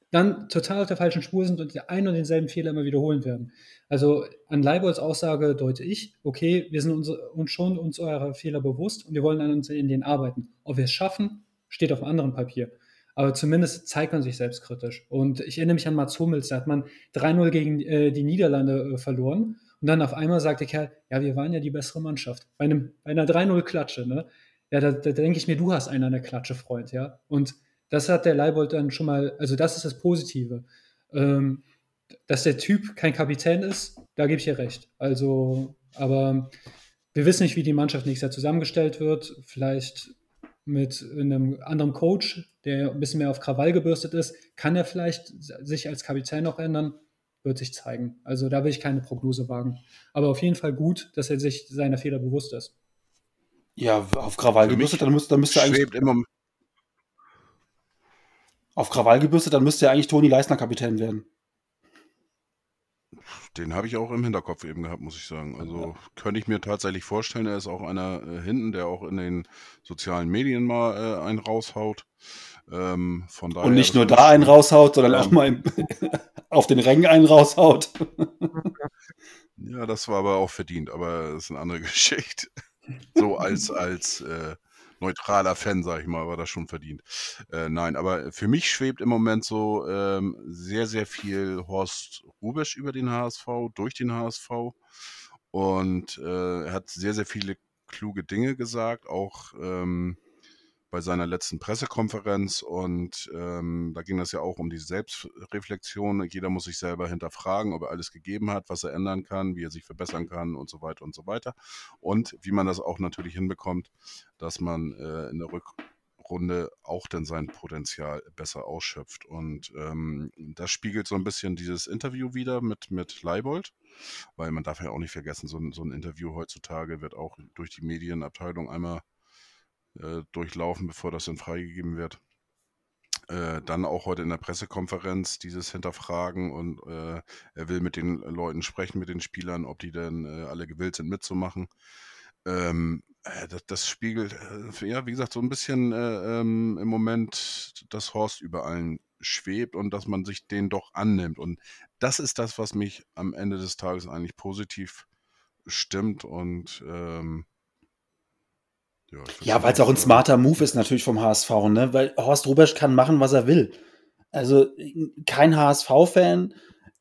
dann total auf der falschen Spur sind und den einen und denselben Fehler immer wiederholen werden. Also an Leibolds Aussage deute ich, okay, wir sind uns, uns schon uns eurer Fehler bewusst und wir wollen an uns in denen arbeiten. Ob wir es schaffen, steht auf einem anderen Papier aber zumindest zeigt man sich selbstkritisch. Und ich erinnere mich an Mats Hummels, da hat man 3-0 gegen äh, die Niederlande äh, verloren. Und dann auf einmal sagt der Kerl, ja, wir waren ja die bessere Mannschaft. Bei, einem, bei einer 3-0-Klatsche, ne? Ja, da, da denke ich mir, du hast einen an der Klatsche, Freund, ja. Und das hat der Leibold dann schon mal, also das ist das Positive. Ähm, dass der Typ kein Kapitän ist, da gebe ich dir recht. Also, aber wir wissen nicht, wie die Mannschaft nächstes Jahr zusammengestellt wird. Vielleicht mit einem anderen Coach, der ein bisschen mehr auf Krawall gebürstet ist, kann er vielleicht sich als Kapitän noch ändern, wird sich zeigen. Also da will ich keine Prognose wagen. Aber auf jeden Fall gut, dass er sich seiner Fehler bewusst ist. Ja, auf Krawall gebürstet, dann, müsste, dann müsste eigentlich. Immer auf Krawall gebürstet, dann müsste ja eigentlich Toni Leisner Kapitän werden. Den habe ich auch im Hinterkopf eben gehabt, muss ich sagen. Also ja. könnte ich mir tatsächlich vorstellen, er ist auch einer äh, hinten, der auch in den sozialen Medien mal äh, einen raushaut. Ähm, von daher, Und nicht nur da einen raushaut, sondern ähm, auch mal im, (laughs) auf den Rängen einen raushaut. (laughs) ja, das war aber auch verdient, aber das ist eine andere (laughs) Geschichte. So als, als äh, neutraler Fan, sag ich mal, war das schon verdient. Äh, nein, aber für mich schwebt im Moment so ähm, sehr, sehr viel Horst Rubesch über den HSV, durch den HSV. Und äh, er hat sehr, sehr viele kluge Dinge gesagt, auch ähm, bei seiner letzten Pressekonferenz und ähm, da ging es ja auch um die Selbstreflexion. Jeder muss sich selber hinterfragen, ob er alles gegeben hat, was er ändern kann, wie er sich verbessern kann und so weiter und so weiter. Und wie man das auch natürlich hinbekommt, dass man äh, in der Rückrunde auch dann sein Potenzial besser ausschöpft. Und ähm, das spiegelt so ein bisschen dieses Interview wieder mit, mit Leibold, weil man darf ja auch nicht vergessen, so ein, so ein Interview heutzutage wird auch durch die Medienabteilung einmal äh, durchlaufen, bevor das dann freigegeben wird. Äh, dann auch heute in der Pressekonferenz dieses Hinterfragen und äh, er will mit den Leuten sprechen, mit den Spielern, ob die denn äh, alle gewillt sind mitzumachen. Ähm, äh, das, das, spiegelt, äh, ja, wie gesagt, so ein bisschen ähm, im Moment, dass Horst über allen schwebt und dass man sich den doch annimmt. Und das ist das, was mich am Ende des Tages eigentlich positiv stimmt und ähm, ja, ja weil es auch ein smarter Move ist natürlich vom HSV, ne? Weil Horst Rubesch kann machen, was er will. Also kein HSV-Fan,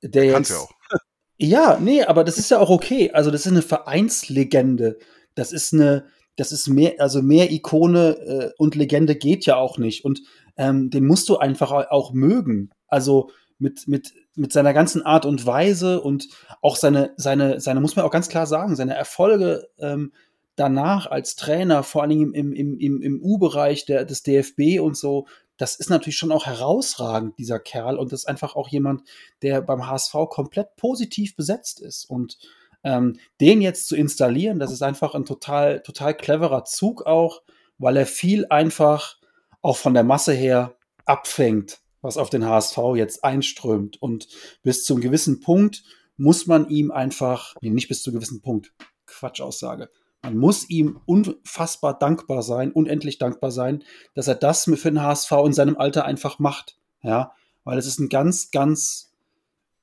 der jetzt. Ja auch. (laughs) Ja, nee, aber das ist ja auch okay. Also das ist eine Vereinslegende. Das ist eine, das ist mehr, also mehr Ikone äh, und Legende geht ja auch nicht. Und ähm, den musst du einfach auch mögen. Also mit, mit, mit seiner ganzen Art und Weise und auch seine, seine, seine, muss man auch ganz klar sagen, seine Erfolge ähm, danach als Trainer, vor allen Dingen im, im, im, im U-Bereich des DFB und so, das ist natürlich schon auch herausragend, dieser Kerl. Und das ist einfach auch jemand, der beim HSV komplett positiv besetzt ist. Und ähm, den jetzt zu installieren, das ist einfach ein total, total cleverer Zug auch, weil er viel einfach auch von der Masse her abfängt, was auf den HSV jetzt einströmt. Und bis zum gewissen Punkt muss man ihm einfach, nee, nicht bis zu gewissen Punkt, Quatschaussage. Man muss ihm unfassbar dankbar sein, unendlich dankbar sein, dass er das für den HSV in seinem Alter einfach macht. Ja, weil es ist ein ganz, ganz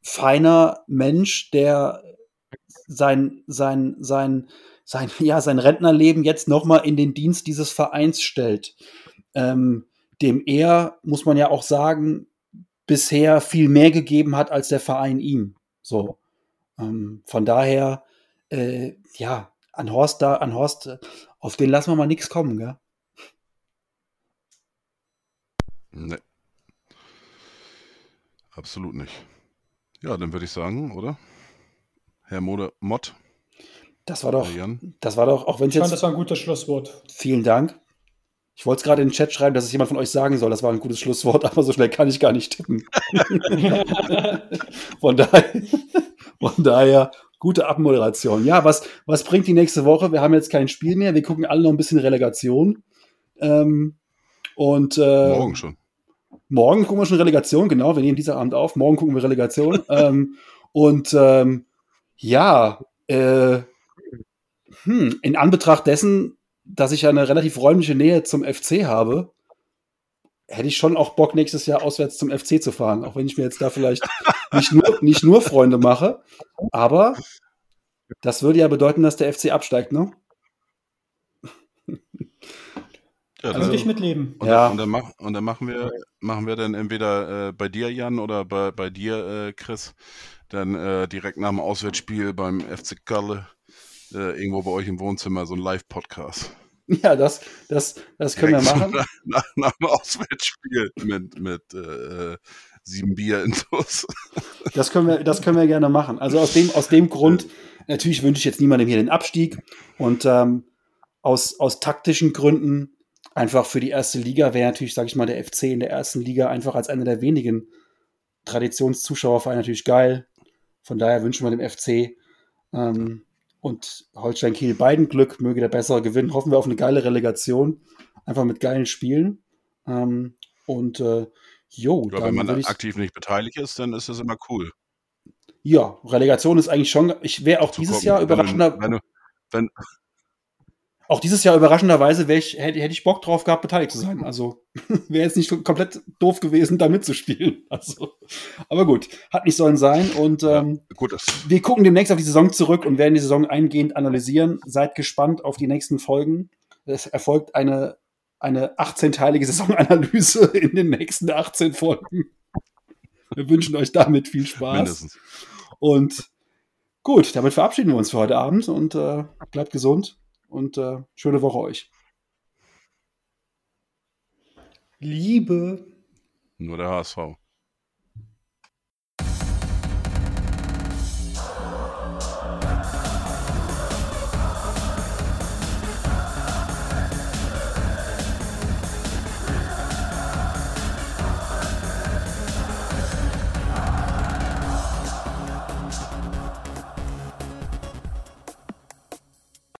feiner Mensch, der sein, sein, sein, sein, (laughs) ja, sein Rentnerleben jetzt nochmal in den Dienst dieses Vereins stellt. Ähm, dem er, muss man ja auch sagen, bisher viel mehr gegeben hat als der Verein ihm. So. Ähm, von daher, äh, ja, an Horst da, an Horst, auf den lassen wir mal nichts kommen, gell? Nee. Absolut nicht. Ja, dann würde ich sagen, oder? Herr Mode Mott. Das war doch, das war doch, auch wenn es jetzt. das war ein gutes Schlusswort. Vielen Dank. Ich wollte es gerade in den Chat schreiben, dass es jemand von euch sagen soll. Das war ein gutes Schlusswort, aber so schnell kann ich gar nicht tippen. (laughs) von daher, von daher Gute Abmoderation. Ja, was, was bringt die nächste Woche? Wir haben jetzt kein Spiel mehr. Wir gucken alle noch ein bisschen Relegation. Ähm, und äh, morgen schon. Morgen gucken wir schon Relegation, genau. Wir nehmen dieser Abend auf. Morgen gucken wir Relegation. (laughs) ähm, und ähm, ja, äh, hm, in Anbetracht dessen, dass ich eine relativ räumliche Nähe zum FC habe, hätte ich schon auch Bock, nächstes Jahr auswärts zum FC zu fahren. Auch wenn ich mir jetzt da vielleicht (laughs) nicht nur, nicht nur Freunde mache. Aber das würde ja bedeuten, dass der FC absteigt, ne? Ja, also ich mitleben. Und, ja. und, dann, mach, und dann machen wir, machen wir dann entweder äh, bei dir, Jan, oder bei, bei dir, äh, Chris, dann äh, direkt nach dem Auswärtsspiel beim FC Kalle äh, irgendwo bei euch im Wohnzimmer so ein Live-Podcast. Ja, das, das, das können wir machen. Nach, nach, nach dem Auswärtsspiel mit, mit äh, sieben Bier intus. (laughs) Das können wir, das können wir gerne machen. Also aus dem, aus dem Grund, natürlich wünsche ich jetzt niemandem hier den Abstieg und ähm, aus, aus taktischen Gründen einfach für die erste Liga wäre natürlich, sage ich mal, der FC in der ersten Liga einfach als einer der wenigen Traditionszuschauervereine natürlich geil. Von daher wünschen wir dem FC ähm, und Holstein Kiel beiden Glück, möge der bessere gewinnen. Hoffen wir auf eine geile Relegation, einfach mit geilen Spielen. Ähm, und äh, jo, ja, wenn man aktiv nicht beteiligt ist, dann ist das immer cool. Ja, Relegation ist eigentlich schon. Ich wäre auch dieses gucken. Jahr überraschender. Wenn, du, wenn, auch dieses Jahr überraschenderweise ich, hätte, hätte ich Bock drauf gehabt, beteiligt zu sein. Also (laughs) wäre jetzt nicht komplett doof gewesen, da mitzuspielen. (laughs) Also, aber gut, hat nicht sollen sein. Und ähm, ja, gut, wir gucken demnächst auf die Saison zurück und werden die Saison eingehend analysieren. Seid gespannt auf die nächsten Folgen. Es erfolgt eine, eine 18-teilige (laughs) Saisonanalyse in den nächsten 18 Folgen. Wir wünschen euch damit viel Spaß. Mindestens. Und gut, damit verabschieden wir uns für heute Abend und äh, bleibt gesund und äh, schöne Woche euch. Liebe. Nur der HSV.